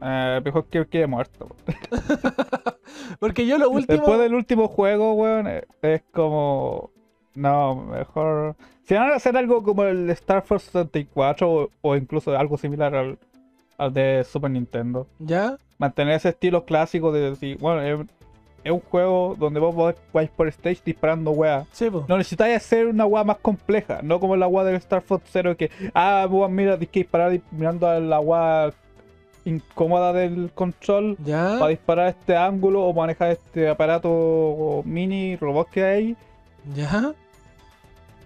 Eh, mejor que quede muerto. Porque yo lo último. Después del último juego, weón, eh, es como. No, mejor. Si van a hacer algo como el Star Fox 64 o, o incluso algo similar al, al de Super Nintendo, ¿Ya? mantener ese estilo clásico de decir, bueno, es, es un juego donde vos vais por stage disparando weas. Sí, pues. No necesitáis hacer una wea más compleja, no como la wea del Star Fox 0 que, ah, weón, mira, tienes que disparar di- mirando a la wea incómoda del control para ¿Ya? disparar este ángulo o manejar este aparato mini robot que hay. ¿Ya?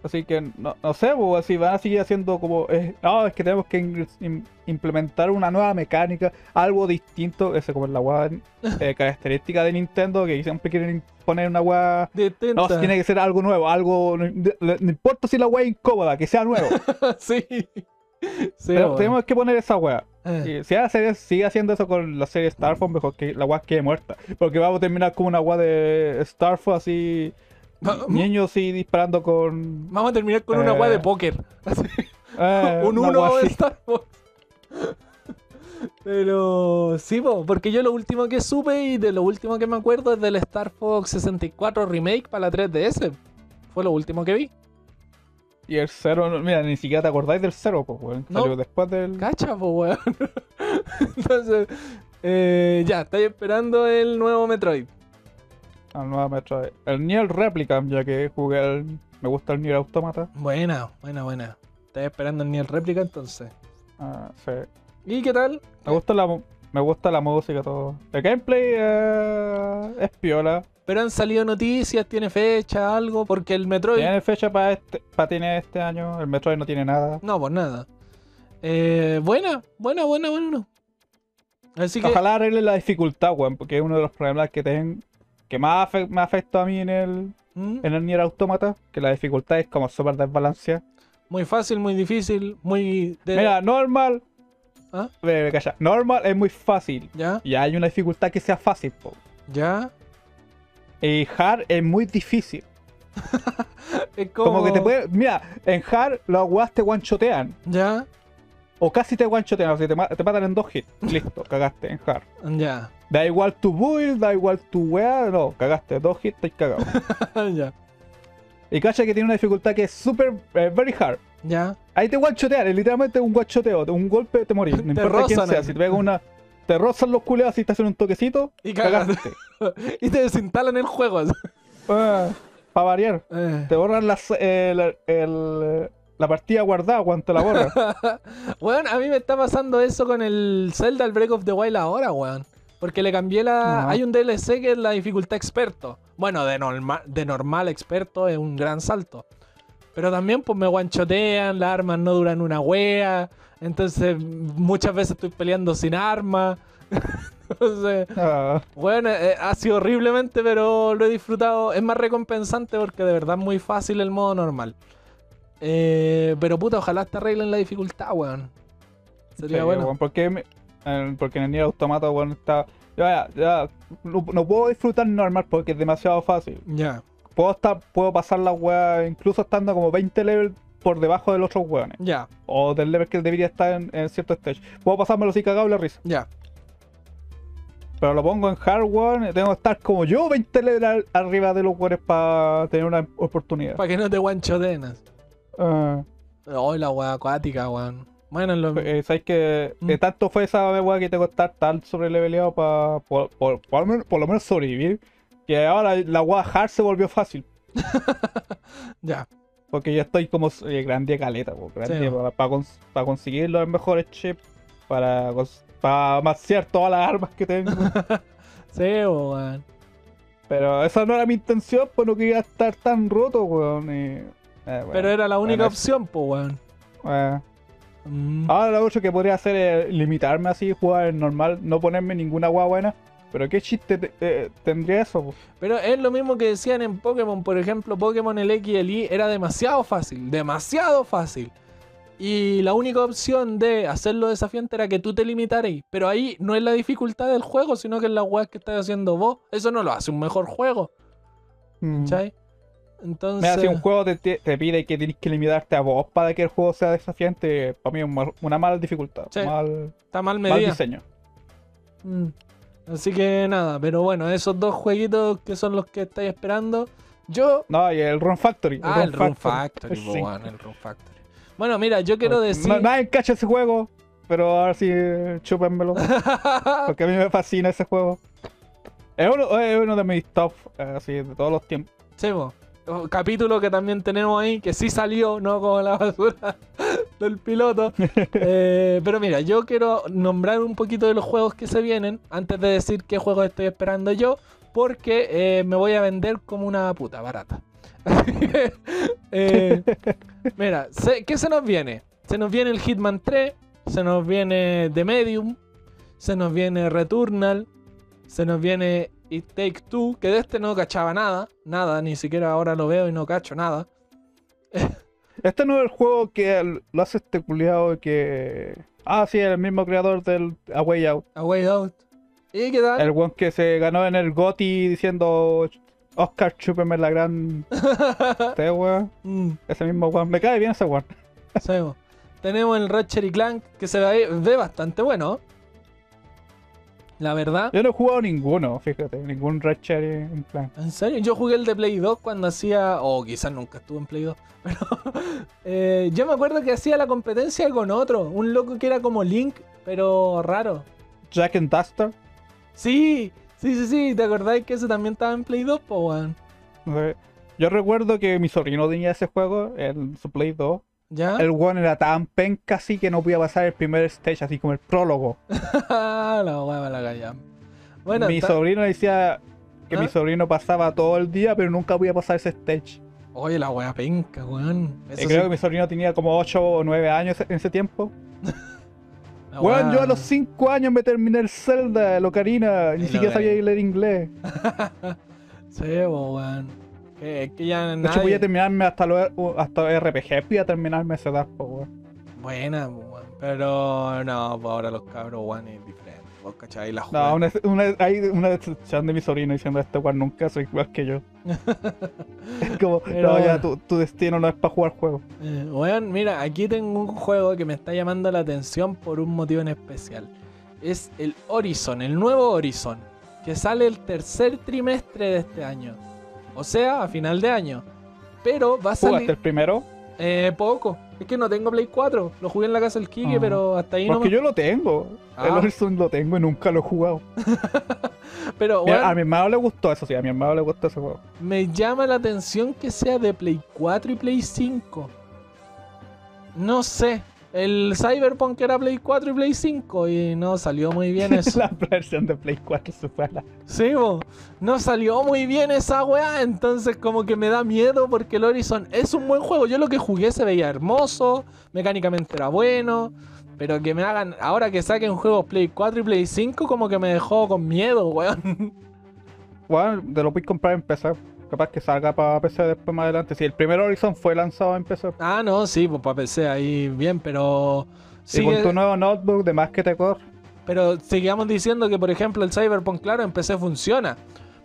Así que no, no sé, pues, si van a seguir haciendo como. eh, no, es que tenemos que in- implementar una nueva mecánica, algo distinto. Ese como es la weá eh, característica de Nintendo, que siempre quieren poner una. Distinta. No, tiene que ser algo nuevo, algo. No, importa si la weá es incómoda, que sea nuevo. sí. Sí, Pero tenemos que poner esa weá. Eh, si la serie sigue haciendo eso con la serie Star Fox, mejor que la weá quede muerta. Porque vamos a terminar como una weá de Star Fox así. Niños así disparando con. Vamos a terminar con una Eh. weá de póker. Eh, un uno de. Star Wars. Pero sí, po, porque yo lo último que supe y de lo último que me acuerdo es del Star Fox 64 Remake para la 3DS. Fue lo último que vi. Y el cero, no- mira, ni siquiera te acordáis del cero, pues, weón. No. Salió después del. Cacha, po, weón. Entonces, eh, ya, estoy esperando el nuevo Metroid. Al nuevo Metroid. El Nier Replicant, ya que jugué el. Me gusta el Nier Automata. Buena, buena, buena. Estoy esperando el Nier Réplica entonces. Ah, sí. ¿Y qué tal? Me gusta la, me gusta la música, todo. El gameplay eh, es piola. Pero han salido noticias, tiene fecha, algo, porque el Metroid... Tiene fecha para este, para tener este año. El Metroid no tiene nada. No, pues nada. Eh, buena, buena, buena, buena. Así que... Ojalá arregle la dificultad, weón, porque es uno de los problemas que tengo. Que más afe- me afecta a mí en el, ¿Mm? en el Nier Automata. Que la dificultad es como súper desbalanceada. Muy fácil, muy difícil, muy... de- Mira, normal. ¿Ah? Ve, calla. Normal es muy fácil. ¿Ya? Y hay una dificultad que sea fácil, po. ¿Ya? Y hard es muy difícil. Es como... Como que te puede. Mira, en hard los weas te guanchotean. ¿Ya? O casi te guanchotean. O sea, te, ma- te matan en dos hits. Listo, cagaste en hard. Ya. Da igual tu build, da igual tu wea. No, cagaste. Dos hits, estás cagado. ya. y cacha que tiene una dificultad que es súper. eh, very hard. Ya. Ahí te guanchotean. Es literalmente un guanchoteo. Un golpe te morís. No Te importa quién rozan sea. ahí. Si te pega una. Te rozan los culeados y te hacen un toquecito. Y cagaste. Cagaste. y te desinstalan el juego. así. para variar. Eh. Te borran las, eh, la, el- la partida guardada cuando te la borras. Weón, a mí me está pasando eso con el Zelda el Break of the Wild ahora, weón. Porque le cambié la. Hay un DLC que es la dificultad experto. Bueno, de, norma... de normal experto es un gran salto. Pero también, pues me guanchotean, las armas no duran una wea. Entonces, muchas veces estoy peleando sin armas. Entonces, Ah, bueno, eh, ha sido horriblemente, pero lo he disfrutado. Es más recompensante porque de verdad es muy fácil el modo normal. Eh, pero puta, ojalá te arreglen la dificultad, weón. Sería sí, bueno. weón, porque, me- porque en el Nier Automata, weón, está. Ya, ya, no, no puedo disfrutar normal porque es demasiado fácil. Ya, Puedo estar, puedo pasar la weá incluso estando como 20 levels por debajo de los otros weones. ya, O del level que debería estar en, en cierto stage. Puedo pasármelo así cagado la risa. ya. Pero lo pongo en hard, weón, y tengo que estar como yo 20 levels arriba de los weones para tener una oportunidad. Para que no te guanchotenas. Ah. Oh, la weá acuática, weón. Bueno, lo... Eh, ¿Sabes que Mm. eh, tanto fue esa weá que tengo que estar tan sobreleveleado para por, por, por, lo menos- por lo menos sobrevivir? Que ahora la weá hard se volvió fácil. ya. Porque ya estoy como eh, grande caleta, po, grande Sí. para conseguir los mejores chips, para, para maciar todas las armas que tengo. Sí, weón. Pero esa no era mi intención, pues no quería estar tan roto, weón. y, eh, bueno, Pero era la única bueno, opción, pues, weón. Mm. Ahora lo otro que podría hacer es limitarme así, jugar en normal, no ponerme ninguna guagua buena. Pero qué chiste te- eh, tendría eso, po? Pero es lo mismo que decían en Pokémon, por ejemplo, Pokémon el X y el Y era demasiado fácil, demasiado fácil. Y la única opción de hacerlo desafiante era que tú te limitaras. Pero ahí no es la dificultad del juego, sino que es la weá que estás haciendo vos. Eso no lo hace un mejor juego, Mm. ¿cachai? Entonces. Mira, si un juego te, pide que tienes que limitarte a vos para que el juego sea desafiante, para mí es un una mala dificultad, Sí. mal, está mal mal medida. diseño. Mm. Así que nada, pero bueno, esos dos jueguitos que son los que estáis esperando. Yo. No, y el Run Factory. Ah, el Run Factory, Sí. weón, el Run Factory. Bueno, mira, yo quiero decir. Na- Nadie cacha ese juego, pero ahora sí, chúpenmelo. porque a mí me fascina ese juego. Es uno, es uno de mis top, eh, así, de todos los tiempos. Sí, po. Capítulo que también tenemos ahí, que sí salió, no como la basura del piloto. Eh, pero mira, yo quiero nombrar un poquito de los juegos que se vienen antes de decir qué juegos estoy esperando yo, porque eh, me voy a vender como una puta barata. Eh, mira, ¿qué se nos viene? Se nos viene el Hitman 3, se nos viene The Medium, se nos viene Returnal, se nos viene It Take Two, que de este no cachaba nada, nada, ni siquiera ahora lo veo y no cacho nada. Este no es el juego que lo hace este culiado que. Ah, sí, el mismo creador del A Way Out. A Way Out. ¿Y qué tal? El one que se ganó en el GOTY diciendo Oscar, chúpeme la gran T, weón. Mm, Ese mismo weón. Me cae bien ese weón. Tenemos el Ratchet y Clank, que se ve, ve bastante bueno. La verdad. Yo no he jugado ninguno, fíjate, ningún Ratchet en plan. ¿En serio? Yo jugué el de Play 2 cuando hacía. O quizás nunca estuve en Play 2. Pero. eh, yo me acuerdo que hacía la competencia con otro. Un loco que era como Link, pero raro. Jack and Duster. Sí, sí, sí, sí. ¿Te acordáis que ese también estaba en Play 2, po. Yo recuerdo que mi sobrino tenía ese juego en su Play 2. ¿Ya? El weón era tan penca así que no podía pasar el primer stage, así como el prólogo. la hueva la. Bueno, mi ta- sobrino decía que ¿Ah? mi sobrino pasaba todo el día, pero nunca podía pasar ese stage. Oye, la wea penca, weón. Eso Y creo sí, que mi sobrino tenía como 8 o 9 años en ese tiempo. Weón, wea- yo a los 5 años me terminé el Zelda, el Ocarina, ni siquiera sabía leer inglés. Sí, po, que ya De hecho, voy a terminarme hasta los hasta RPG, voy a terminarme ese edad, po, weón. Buena, weón. Pero no, pues ahora los cabros, weón, es diferente. Vos cachai la No, una, una- hay una decepción de mi sobrino diciendo este weón nunca soy igual que yo. es como, Pero- no, ya tu, tu destino no es para jugar juegos. Eh, weón, mira, aquí tengo un juego que me está llamando la atención por un motivo en especial. Es el Horizon, el nuevo Horizon, que sale el tercer trimestre de este año. O sea, a final de año. Pero va a ¿Jugaste salir el primero? eh, poco. Es que no tengo Play 4. Lo jugué en la casa del Kike, Ah. pero hasta ahí no. Porque yo lo tengo. El Ah. Horizon lo tengo y nunca lo he jugado. Pero, Mira, weón, a mi hermano le gustó eso, sí, a mi hermano le gustó ese juego. me llama la atención que sea de Play 4 y Play 5. No sé. El Cyberpunk era Play 4 y Play 5 y no salió muy bien eso. la versión de Play 4 se fue a la... Sí, bo. no salió muy bien esa weá, entonces como que me da miedo porque el Horizon es un buen juego. Yo lo que jugué se veía hermoso, mecánicamente era bueno, pero que me hagan, ahora que saquen juegos Play 4 y Play 5 como que me dejó con miedo, weón. Bueno, te lo puedes comprar en PC. Capaz que salga para PC después más adelante. Si el primer Horizon fue lanzado en PC. Ah, no, sí, pues para PC ahí bien, pero... Y con sigue- tu nuevo notebook, de más que te corre. Pero sigamos diciendo que, por ejemplo, el Cyberpunk, claro, en PC funciona.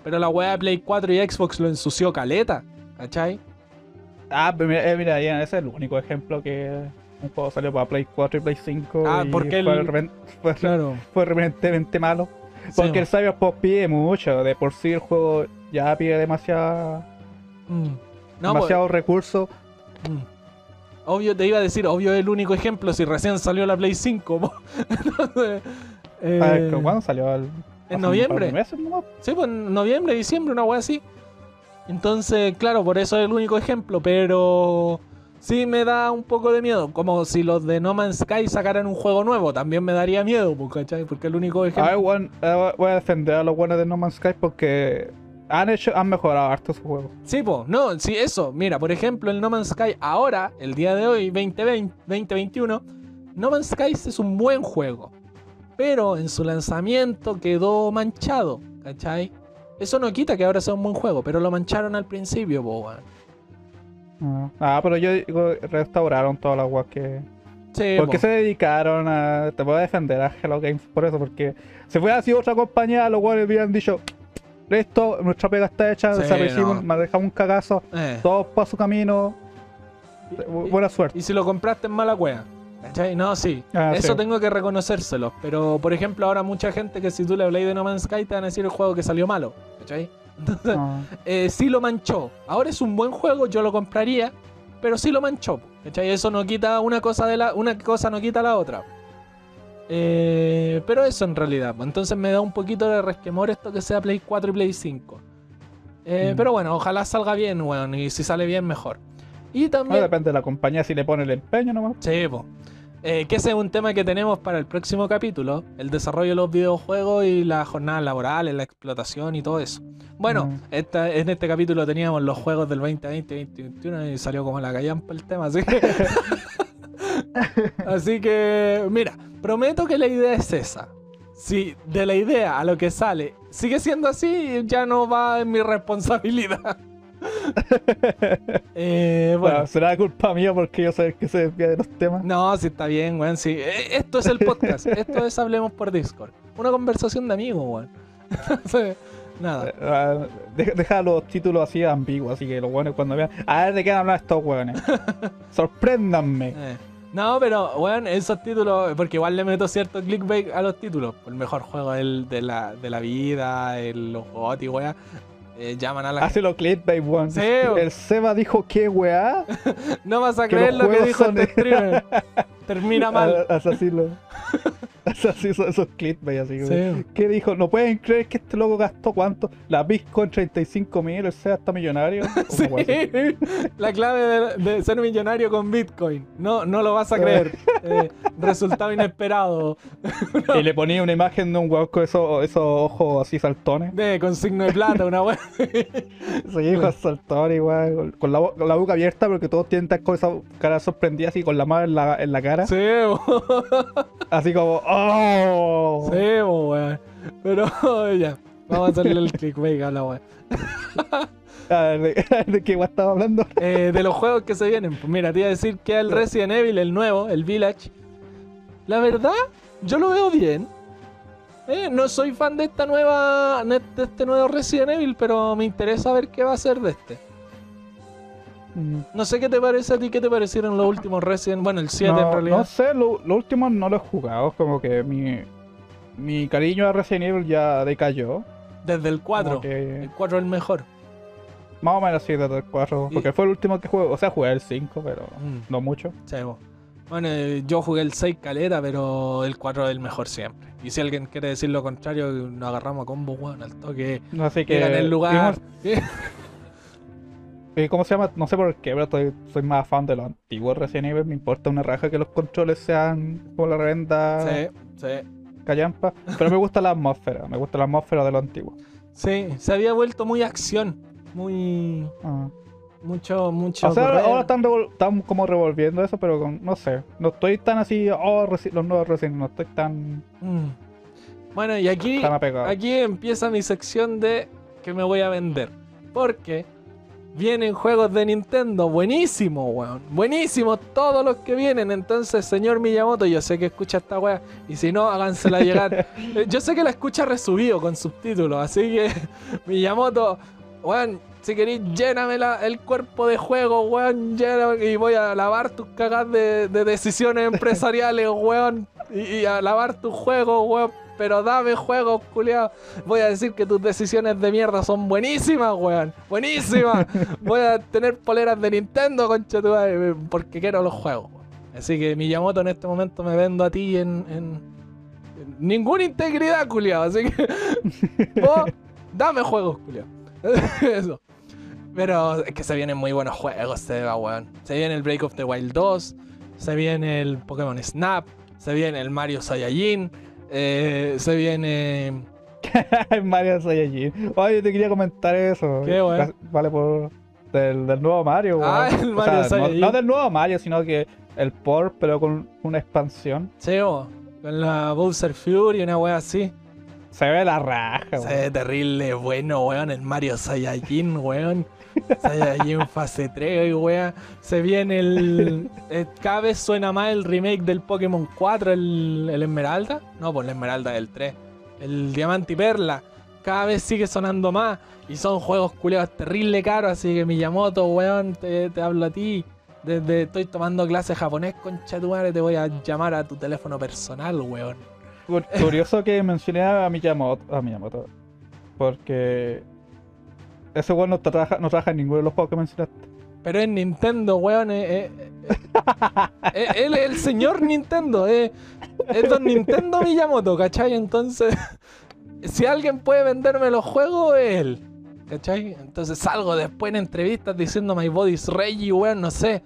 Pero la weá de Play 4 y Xbox lo ensució caleta. ¿Cachai? Ah, pero mira, eh, mira, Ian, ese es el único ejemplo que un juego salió para Play 4 y Play 5. Ah, y porque fue, el- fue, Claro. fue repentinamente malo. Porque el Cyberpunk pide mucho. De por sí el juego ya pide demasiado, Mm. No, demasiado recurso. pues, mm. Obvio, te iba a decir, obvio es el único ejemplo si recién salió la Play 5. po. Entonces, eh, A ver, ¿cuándo salió? El, par noviembre. meses, ¿no? Sí, pues en noviembre, diciembre, una weá así. Entonces, claro, por eso es el único ejemplo, pero sí me da un poco de miedo. Como si los de No Man's Sky sacaran un juego nuevo, también me daría miedo, ¿cachai? Porque el único ejemplo. eh, voy a defender a los buenos de No Man's Sky porque han hecho, han mejorado harto su juego. Sí, pues, no, sí, eso. Mira, por ejemplo, el No Man's Sky ahora, el día de hoy, 2020, 2021, No Man's Sky es un buen juego. Pero en su lanzamiento quedó manchado, ¿cachai? Eso no quita que ahora sea un buen juego, pero lo mancharon al principio, po, weón. Ah, pero yo digo, restauraron todas las weas que. Sí, ¿Por qué po. se dedicaron a. Te puedo defender a Hello Games por eso, porque si fuera así otra compañía, los weones hubieran dicho. Listo, nuestra pega está hecha, Sí, desaparecimos, no. manejamos un cagazo, Eh. todos para su camino. Bu- Buena suerte. Y si lo compraste en mala cueva. ¿Cachai? No, sí. Ah, Eso sí. tengo que reconocérselo. Pero, por ejemplo, ahora mucha gente que si tú le hablas de No Man's Sky te van a decir el juego que salió malo. ¿Cachai? Entonces, Ah. eh, sí lo manchó. Ahora es un buen juego, yo lo compraría, pero sí lo manchó. ¿Cachai? Eso no quita una cosa de la. Una cosa no quita la otra. Eh, pero eso en realidad. pues, Entonces me da un poquito de resquemor esto que sea Play 4 y Play 5. Eh, Mm. Pero bueno, ojalá salga bien, weón. Y si sale bien, mejor. Y No, también. depende de la compañía si le pone el empeño nomás. Sí, po. Eh, que ese es un tema que tenemos para el próximo capítulo, el desarrollo de los videojuegos y las jornadas laborales, la explotación y todo eso. Bueno, Mm. esta- en este capítulo teníamos los juegos del 2020 2021 y salió como la callampa el tema, así que... así que, mira, prometo que la idea es esa. Si de la idea a lo que sale sigue siendo así, ya no va en mi responsabilidad. Eh, bueno. Bueno, será culpa mía porque yo el que se desvía de los temas. No, sí está bien, weón. Sí. Eh, Esto es el podcast. Esto es Hablemos por Discord. Una conversación de amigos, weón. Nada. Ah, deja, los títulos así ambiguos, así que los buenos cuando vean. A ver de qué van a hablar estos hueones. Sorpréndanme. Eh. No, pero, weón, esos títulos, porque igual le meto cierto clickbait a los títulos. El mejor juego del- de, la, de la vida, el, los GOTY, weón. eh, llaman a la Hace los clickbait, weón. Sí. El Seba dijo que weá. No vas a que creer lo que dijo son este streamer. Termina mal. Lo. Haz así esos, esos clickbait así. como, Sí. ¿Qué dijo? No pueden creer que este loco gastó cuánto. La Bitcoin 35 mil, el Seba está millonario. Sí, la clave de, de ser millonario con Bitcoin. No, no lo vas a creer. Eh, resultado inesperado. Y le ponía una imagen de un weón con esos, esos ojos así saltones. De, con signo de plata, una wea. Sí, hijo saltón igual, con la, con la boca abierta porque todos tienen con esa cara sorprendida así con la mano en la, en la cara. Sí. Así como, ¡oh! Sí, weón. Pero ya. Vamos a hacerle el clickbait a la wea. A ver, ¿de, de qué estaba hablando? Eh, de los juegos que se vienen. Pues mira, te iba a decir que el Resident Evil, el nuevo, el Village. La verdad, yo lo veo bien. Eh, no soy fan de esta nueva. de este nuevo Resident Evil, pero me interesa ver qué va a ser de este. No sé qué te parece a ti, qué te parecieron los últimos Resident. Bueno, el 7 en No, realidad. no sé, lo, lo último no lo he jugado, como que mi, mi cariño a Resident Evil ya decayó. Desde el 4. Como que El 4 es el mejor. más o menos sí, desde el 4, Y- porque fue el último que jugué, o sea, jugué el 5, pero Mm, no mucho. sí. Bueno, eh, yo jugué el 6 caleta, pero el 4 es el mejor siempre. Y si alguien quiere decir lo contrario, nos agarramos a combo, weón, al toque. Así que... Que gane el lugar. ¿Cómo se llama? No sé por qué, pero estoy- soy más fan de los antiguos Resident Evil. Me importa una raja que los controles sean como la revenda Sí, sí. callampa. Pero me gusta la atmósfera. Me gusta la atmósfera de lo antiguo. Sí, se había vuelto muy acción. Muy. Ah. Mucho, mucho. O sea, correr. ahora están, como revolviendo eso, pero con- no sé. No estoy tan así, oh, los nuevos Resident No estoy tan, Mm. Bueno, y aquí, aquí empieza mi sección de que me voy a vender. Porque vienen juegos de Nintendo buenísimos, weón. Buenísimos todos los que vienen. Entonces, señor Miyamoto, yo sé que escucha esta weá. Y si no, hágansela llegar. Eh, yo sé que la escucha resubido con subtítulos. Así que, Miyamoto, weón, si queréis, lléname la- el cuerpo de juego, weón. lléname, y voy a lavar tus cagas de, de decisiones empresariales, weón. Y, y a lavar tus juegos, weón. Pero dame juegos, culiao. Voy a decir que tus decisiones de mierda son buenísimas, weón. Buenísimas. Voy a tener poleras de Nintendo, concha tu madre, porque quiero los juegos. weón. Así que Miyamoto en este momento me vendo a ti en, en- en ninguna integridad, culiao. Así que vos dame juegos, culiao. Eso. Pero es que se vienen muy buenos juegos, Seba, weón. Se viene el Break of the Wild 2, se viene el Pokémon Snap, se viene el Mario Saiyajin, eh, se viene... Mario Saiyajin. Oye, te quería comentar eso. ¿Qué? Gra- Vale, por. Del, del nuevo Mario, Ah, el O Mario sea, no, Saiyajin. no del nuevo Mario, sino que el port, pero con una expansión. Cheo, con la Bowser Fury, una wea así. Se ve la raja, Se weón. ve terrible, bueno, weón. El Mario Saiyajin, weón. Saiyajin fase 3, weón. Se viene el. eh, cada vez suena más el remake del Pokémon 4, el, el Esmeralda. No, pues el Esmeralda del 3. El Diamante y Perla. Cada vez sigue sonando más. Y son juegos culeados terrible caros. Así que Miyamoto, weón, te, te hablo a ti. Desde estoy tomando clases japonés, concha tu madre, te voy a llamar a tu teléfono personal, weón. Cur- Curioso que mencioné a Miyamoto, a Miyamoto. Porque. Ese weón no trabaja, no trabaja en ninguno de los juegos que mencionaste. Pero es Nintendo, weón. él es el señor Nintendo. es don Nintendo Miyamoto, ¿cachai? Entonces, si alguien puede venderme los juegos, es él. ¿Cachai? Entonces salgo después en entrevistas diciendo My Body's Reggie, weón, no sé.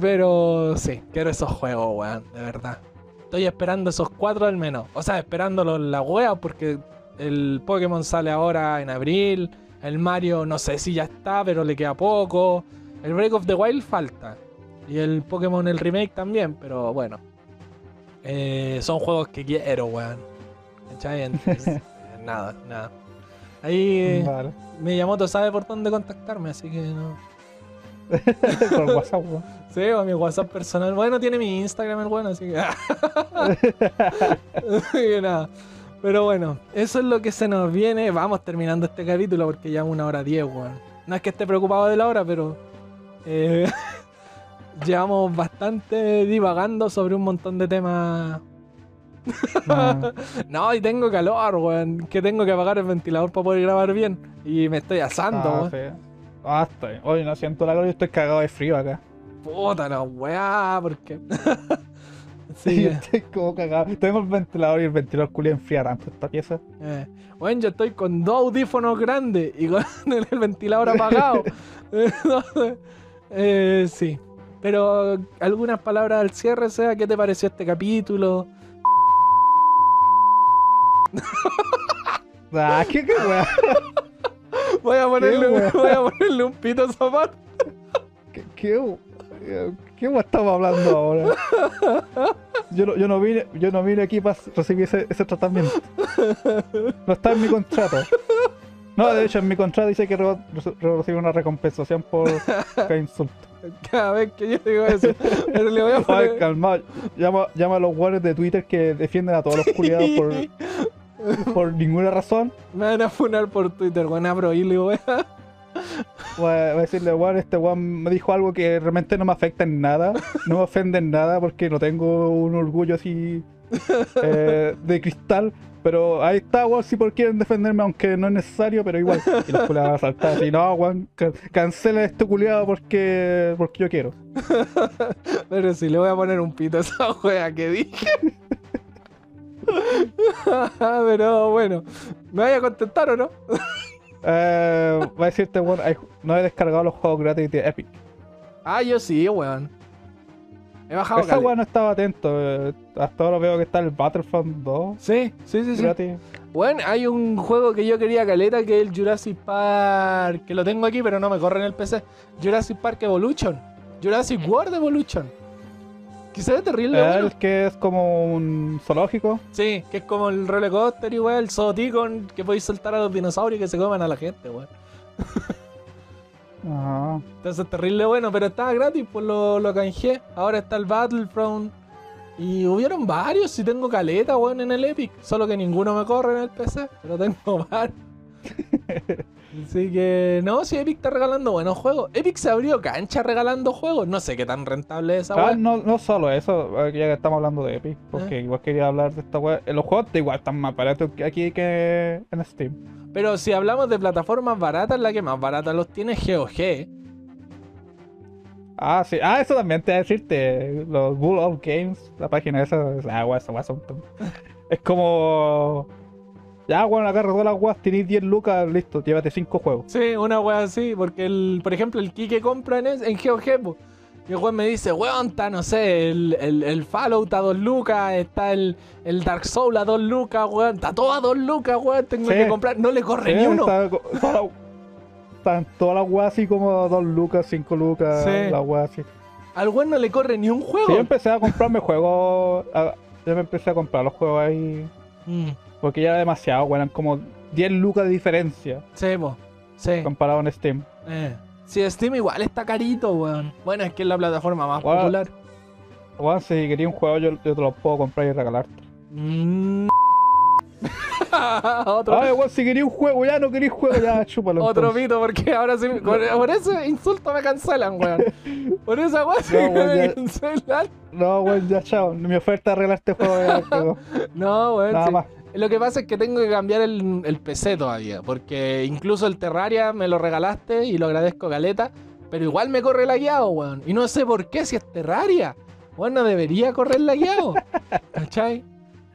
Pero sí, quiero esos juegos, weón, de verdad. Estoy esperando esos cuatro al menos. O sea, esperándolos la wea porque el Pokémon sale ahora en abril. El Mario no sé si ya está, pero le queda poco. El Break of the Wild falta. Y el Pokémon, el remake también, pero bueno. Eh, son juegos que quiero, weón. Entonces, eh, nada, nada. Ahí Vale. Miyamoto sabe por dónde contactarme, así que no. Por WhatsApp, weón. Sí, o mi WhatsApp personal. Bueno, tiene mi Instagram el bueno, así que. Así que nada. Pero bueno, eso es lo que se nos viene. Vamos terminando este capítulo porque ya es una hora diez, weón. No es que esté preocupado de la hora, pero. eh, llevamos bastante divagando sobre un montón de temas. Ah, No, y tengo calor, weón. Que tengo que apagar el ventilador para poder grabar bien. Y me estoy asando, ah, weón. Ah, estoy. Oye, no siento la gloria, estoy cagado de frío acá. Puta la weá, porque. Sí, estoy como cagado. Tengo el ventilador y el ventilador culia enfría tanto esta pieza. eh. Bueno, yo estoy con dos audífonos grandes y con el, ventilador apagado. Eh, sí. Pero algunas palabras al cierre, sea, ¿qué te pareció este capítulo? Ah, qué qué. Voy a ponerle, voy a ponerle un pito a zapato. ¿Qué, qué, qué weá estamos hablando ahora? Yo no, yo no vine, yo no vine aquí para recibir ese, ese tratamiento. No está en mi contrato. No, de hecho en mi contrato dice que rebo- re- recibo una recompensación por cada insulto. Cada vez que yo digo eso, pero le voy a Ay, poner. calmado. Llama, llama a los guardias de Twitter que defienden a todos los culiados por, por ninguna razón. Me van a funar por Twitter, weón, abro y le digo, weón. Voy a, decirle, weón, este weón me dijo algo que realmente no me afecta en nada, no me ofende en nada porque no tengo un orgullo así eh, de cristal. Pero ahí está, weón, si por quieren defenderme, aunque no es necesario, pero igual. Y los culiados van a saltar así, no, weón, ca- cancela este culiado porque, porque yo quiero. Pero sí, le voy a poner un pito a esa wea que dije. Pero bueno, ¿me vaya a contestar o no? Eh, voy a decirte, weón, no he descargado los juegos gratis de Epic. Ah, yo sí, weón. He bajado Esa weón no estaba atento. eh, hasta ahora veo que está el Battlefront 2 Sí, sí, sí, sí. gratis. Bueno, hay un juego que yo quería caleta que es el Jurassic Park, que lo tengo aquí pero no me corre en el PC. Jurassic Park Evolution. Jurassic World Evolution. Que se ve terrible, bueno. El que es como un zoológico. Sí, que es como el roller coaster igual, el Zooticon, que podéis soltar a los dinosaurios y que se coman a la gente, weón. Ajá. Entonces terrible bueno, pero estaba gratis, pues lo, lo canjeé. Ahora está el Battlefront. Y hubieron varios, si tengo caleta, weón, en el Epic. Solo que ninguno me corre en el PC, pero tengo varios. Así que, no, si Epic está regalando buenos juegos. Epic se abrió cancha regalando juegos. No sé qué tan rentable es esa Ah, weón. no, no solo eso, ya que estamos hablando de Epic, porque igual quería hablar de esta weá. Eh, Los juegos igual están más baratos aquí que en Steam. Pero si hablamos de plataformas baratas, la que más barata los tiene es GOG. Ah, sí. Ah, eso también te voy a decirte. Los Bull of Games, la página esa, es- ah, weá, esa son Es como. Ya, bueno, agarra todas las weas, tenéis 10 lucas, listo, llévate 5 juegos. Sí, una wea así, porque el, por ejemplo, el Kike compra en, es- en GeoG, po. y el weón me dice, weón, está, no sé, el, el, el Fallout a 2 lucas, está el, el Dark Soul a 2 lucas, weón, está todo a 2 lucas, weón, tengo Sí. que comprar, no le corre Sí, ni uno. está toda la- Están todas las weas así como 2 lucas, 5 lucas, Sí. las weas así. Al weón no le corre ni un Sí, juego. yo empecé a comprarme juegos. a- yo me empecé a comprar los juegos ahí. Mm, Porque ya era demasiado, weón. Eran como 10 lucas de diferencia sí, po. Sí. comparado en Steam. Eh. Sí, Steam igual está carito, weón. Bueno, es que es la plataforma más Weón. popular. Weón, si quería un juego, yo, yo te lo puedo comprar y regalarte. Mm. Otro, Ay, weón, si quería un juego, ya no quería un juego, ya chúpalo. Otro pito, porque ahora sí. Por, por ese insulto me cancelan, weón. Por esa weón sí No, me ya- cancelan. No, weón, ya chao. Mi oferta de arreglar este juego ya. No, weón. Nada sí. más. Lo que pasa es que tengo que cambiar el, el PC todavía. Porque incluso el Terraria me lo regalaste y lo agradezco, Galeta. Pero igual me corre lagueado, weón. Y no sé por qué si es Terraria. Weón, no debería correr lagueado. ¿Cachai?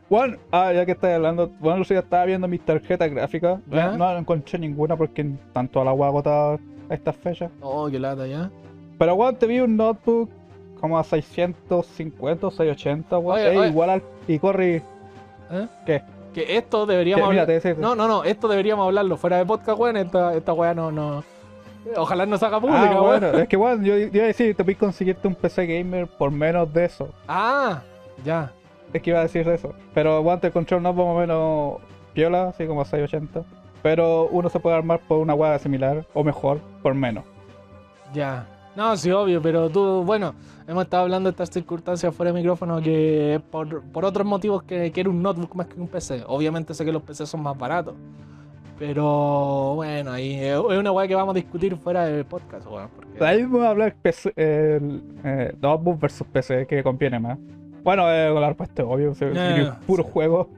Juan, ah, ya que estás hablando, bueno, día estaba viendo mis tarjetas gráficas. No, no encontré ninguna porque están todas las weas agotadas a estas fechas. Oh, qué lata, ya. Pero weón, te vi un notebook como a 650 o 680, weón. Igual al. Y corre. ¿Eh? ¿Qué? Que esto deberíamos hablar- No, no, no, esto deberíamos hablarlo fuera de podcast, weón. Esta, esta weá no, no. Ojalá no se haga pública, Ah, weón. bueno, es que weón, yo, yo iba a decir, te puedes conseguirte un PC gamer por menos de eso. Ah, ya. Es que iba a decir eso. Pero weón, te encontré un notebook más o menos piola, así como a 680. Pero uno se puede armar por una hueá similar o mejor por menos. Ya. No, sí, obvio, pero tú, bueno, hemos estado hablando de estas circunstancias fuera de micrófono que por, por otros motivos que quiero un notebook más que un PC. Obviamente sé que los PC son más baratos. Pero bueno, ahí es una weá que vamos a discutir fuera del podcast, weón. porque- Ahí vamos a hablar PC, el, eh, notebook versus PC, que conviene más. Bueno, eh, con la respuesta es obvio, si Eh, si puro sí. juego,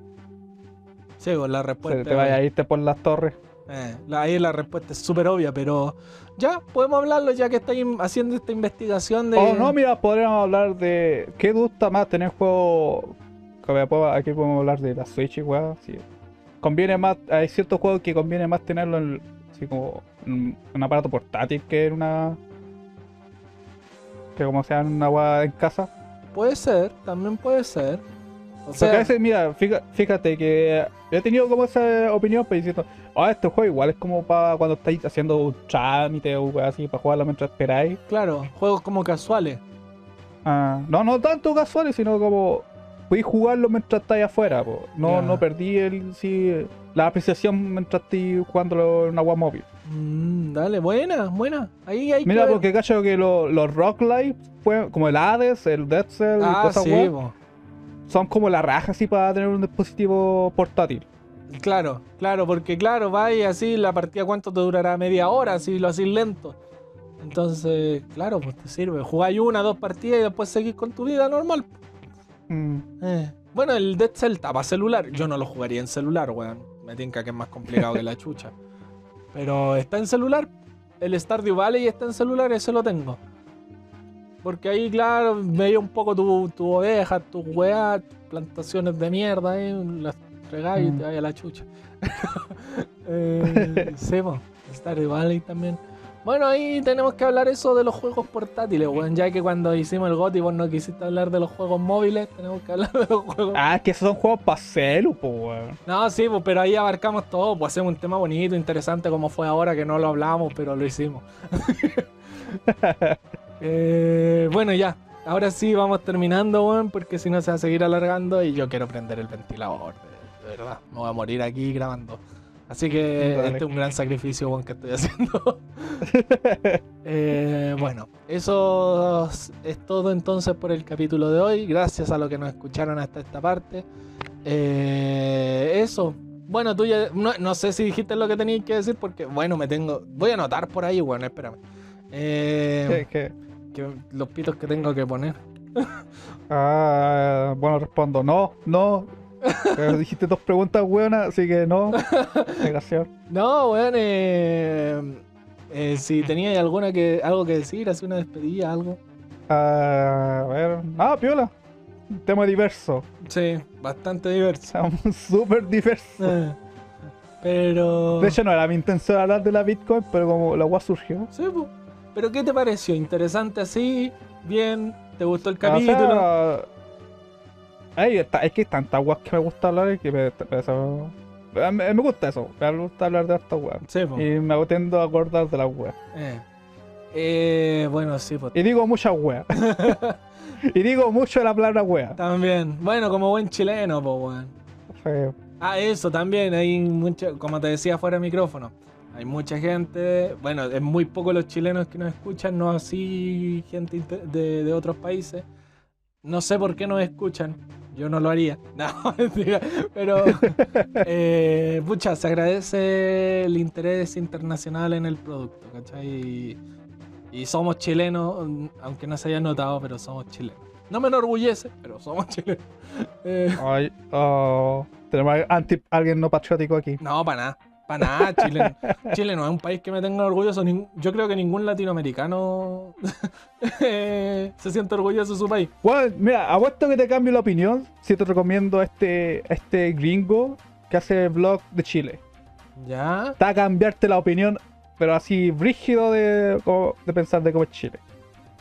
Sí, con la se respuesta. te vaya a irte por las torres. Eh, la- ahí la respuesta es súper obvia, pero ya podemos hablarlo ya que estáis haciendo esta investigación de. Oh, no, mira, podríamos hablar de. ¿Qué gusta más tener juego? Aquí podemos hablar de la Switch weá. Sí. Conviene más. Hay ciertos juegos que conviene más tenerlo en. Así como. en un aparato portátil que en una. Que como sea en una weá en casa. Puede ser, también puede ser. O Porque a veces, mira, fíjate, fíjate que he tenido como esa opinión, pero diciendo, ah, este juego igual es como para cuando estáis haciendo un trámite o así, para jugarlo mientras esperáis. claro, juegos como casuales. Ah, no, no tanto casuales, sino como podéis jugarlo mientras estáis afuera. po. No, no perdí el, sí, la apreciación mientras estáis jugándolo en una web móvil. Mm, dale, buena, buena. Ahí hay Mira, que porque cacho que lo- los Rock Live, como el Hades, el Dead Cell y Ah, todas esas sí. Son como la raja así para tener un dispositivo portátil. Claro, claro, porque claro, va y así la partida cuánto te durará media hora si lo haces lento. Entonces, claro, pues te sirve. Jugáis una, dos partidas y después seguís con tu vida normal. Mm. Eh, Bueno, el Dead Cell para celular. Yo no lo jugaría en celular, weón. Me tinca que es más complicado que la chucha. Pero está en celular. El Stardew Valley está en celular, ese lo tengo. Porque ahí, claro, veía un poco tu, tu oveja, tus plantaciones de mierda, ahí, las fregáis y Mm. te vaya a la chucha. eh, Stardew Valley también. Bueno, ahí tenemos que hablar eso de los juegos portátiles, weón. Ya que cuando hicimos el GOTY vos no quisiste hablar de los juegos móviles, tenemos que hablar de los juegos. Ah, es que esos son juegos para celu, po, weón. No, sí, pues, pero ahí abarcamos todo, pues hacemos un tema bonito, interesante como fue ahora, que no lo hablamos, pero lo hicimos. Eh, bueno, ya. Ahora sí vamos terminando, weón, porque si no se va a seguir alargando y yo quiero prender el ventilador, de, de verdad. Me voy a morir aquí grabando. Así que este es un gran sacrificio, weón, que estoy haciendo. Eh, bueno, eso es todo entonces por el capítulo de hoy. Gracias a los que nos escucharon hasta esta parte. Eh, eso. Bueno, tú ya. No, no sé si dijiste lo que tenías que decir porque, bueno, me tengo. Voy a anotar por ahí, bueno, espérame. Eh, ¿Qué- qué? Que los pitos que tengo que poner. Ah, bueno, respondo, no, no. Pero dijiste dos preguntas buenas, así que no. Negación. No, weón, eh, eh, si tenías alguna que, algo que decir, hacer una despedida, algo. Ah, a ver. Ah, piola. Un tema diverso. Sí, bastante diverso. Súper diverso. Eh, Pero. De hecho, no era mi intención hablar de la Bitcoin, pero como la agua surgió. Sí, po. Pero ¿qué te pareció? ¿Interesante así? ¿Bien? ¿Te gustó el O sea, capítulo? ay, está- es que hay tantas guas que me gusta hablar que me, eso- me- me gusta eso. Me gusta hablar de estas weas. sí. Y me tiendo a acordar de las weas. Eh. Eh, bueno, sí, pues. Y digo muchas weas. y digo mucho la palabra wea. También. Bueno, como buen chileno, pues, weón. Sí. Ah, eso también. Hay mucha, como te decía fuera de micrófono, hay mucha gente. Bueno, es muy poco los chilenos que nos escuchan, no así gente de, de otros países. No sé por qué nos escuchan. Yo no lo haría. No. Pero, eh, pucha, se agradece el interés internacional en el producto, ¿cachai? Y, y somos chilenos, aunque no se haya notado, pero somos chilenos. No me enorgullece, pero somos chilenos. Eh, Ay, oh, tenemos anti- alguien no patriótico aquí. No, para nada. Para nada, Chile. Chile no es un país que me tenga orgulloso. Yo creo que ningún latinoamericano eh, se siente orgulloso de su país. Bueno, mira, apuesto que te cambio la opinión si te recomiendo a este, a este gringo que hace vlog de Chile. ¿Ya? Está a cambiarte la opinión, pero así brígido de, de pensar de cómo es Chile.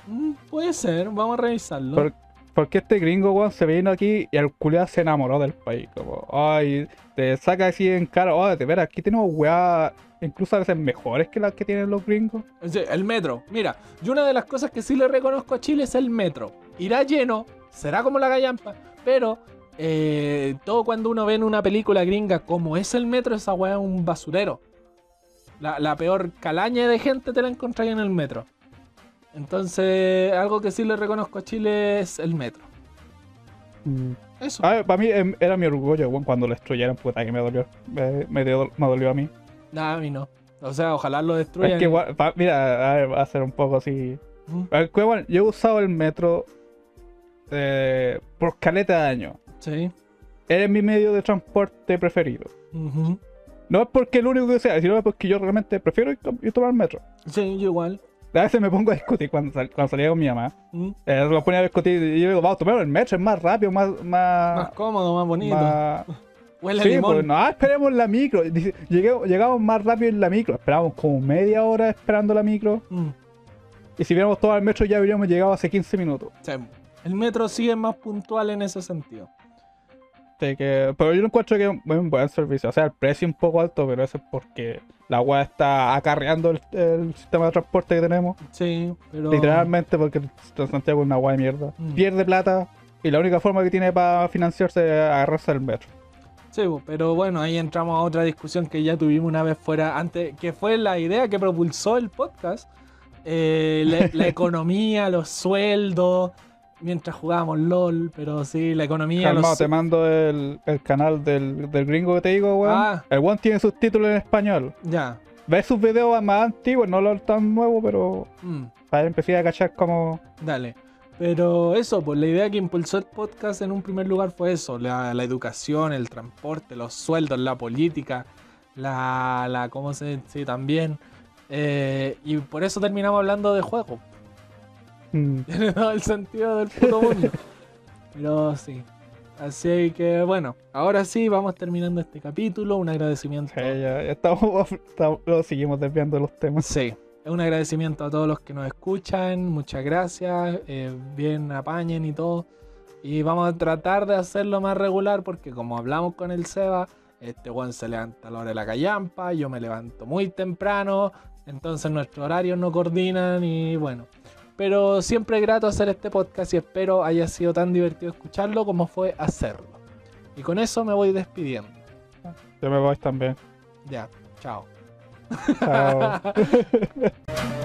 Mm, puede ser, vamos a revisarlo. Por- porque este gringo, weón, se vino aquí y el culiado se enamoró del país. Como, ay, te saca así en cara, oh, de veras, aquí tenemos weá, incluso a veces mejores que las que tienen los gringos. El metro. Mira, yo una de las cosas que sí le reconozco a Chile es el metro. Irá lleno, será como la gallampa, pero eh, todo cuando uno ve en una película gringa como es el metro, esa weá es un basurero. La, la peor calaña de gente te la encontráis en el metro. Entonces, algo que sí le reconozco a Chile es el metro. Mm. Eso. A ver, para mí em, era mi orgullo, cuando lo destruyeron, puta que me dolió. Me, me dio- me dolió a mí. Nada, a mí no. O sea, ojalá lo destruyan. Es que, igual- pa- mira, a ver, va a ser un poco así. A ver, que, bueno, yo he usado el metro eh, por caleta de años. Sí. Era mi medio de transporte preferido. No es porque el único que sea, sino porque yo realmente prefiero ir, ir tomar el metro. Sí, yo igual. A veces me pongo a discutir cuando, sal- cuando salía con mi mamá. Mm. Eh, me ponía a discutir y yo digo, vamos, tomemos el metro, es más rápido, más. Más Más. cómodo, más bonito. más- Huele a Sí, limón. pues no, esperemos la micro. Dice, llegué- llegamos más rápido en la micro. Esperábamos como media hora esperando la micro. Mm. Y si hubiéramos tomado el metro ya habríamos llegado hace 15 minutos. Sí. El metro sí es más puntual en ese sentido. Así que, pero yo no encuentro que es un buen servicio. O sea, el precio es un poco alto, pero eso es porque la weá está acarreando el, el sistema de transporte que tenemos. Sí, pero. Literalmente porque Santiago es una weá de mierda. Mm. Pierde plata y la única forma que tiene para financiarse es agarrarse del metro. Sí, po, pero bueno, ahí entramos a otra discusión que ya tuvimos una vez fuera antes, que fue la idea que propulsó el podcast. Eh, la, la economía, los sueldos, mientras jugábamos LOL, pero sí, la economía, Calmado, los te mando el, el canal del, del gringo que te digo, weón. Ah. El weón tiene subtítulos en español. Ya. Ves sus videos más antiguos, no los tan nuevos, pero mm, para empezar a cachar como. dale. Pero eso, pues la idea que impulsó el podcast en un primer lugar fue eso, la, la educación, el transporte, los sueldos, la política, la, la ¿cómo se dice? También. Eh, y por eso terminamos hablando de juegos. Tiene todo el sentido del puto mundo. Pero sí. Así que bueno, ahora sí, vamos terminando este capítulo. Un agradecimiento. sí, ya, ya estamos, estamos- lo seguimos desviando de los temas. Sí, un agradecimiento a todos los que nos escuchan. Muchas gracias. eh, bien apañen y todo. Y vamos a tratar de hacerlo más regular porque como hablamos con el Seba, este Juan se levanta a la hora de la callampa, yo me levanto muy temprano, entonces nuestros horarios no coordinan y bueno. Pero siempre grato hacer este podcast y espero haya sido tan divertido escucharlo como fue hacerlo. Y con eso me voy despidiendo. Yo me voy también. Ya, chao. Chao.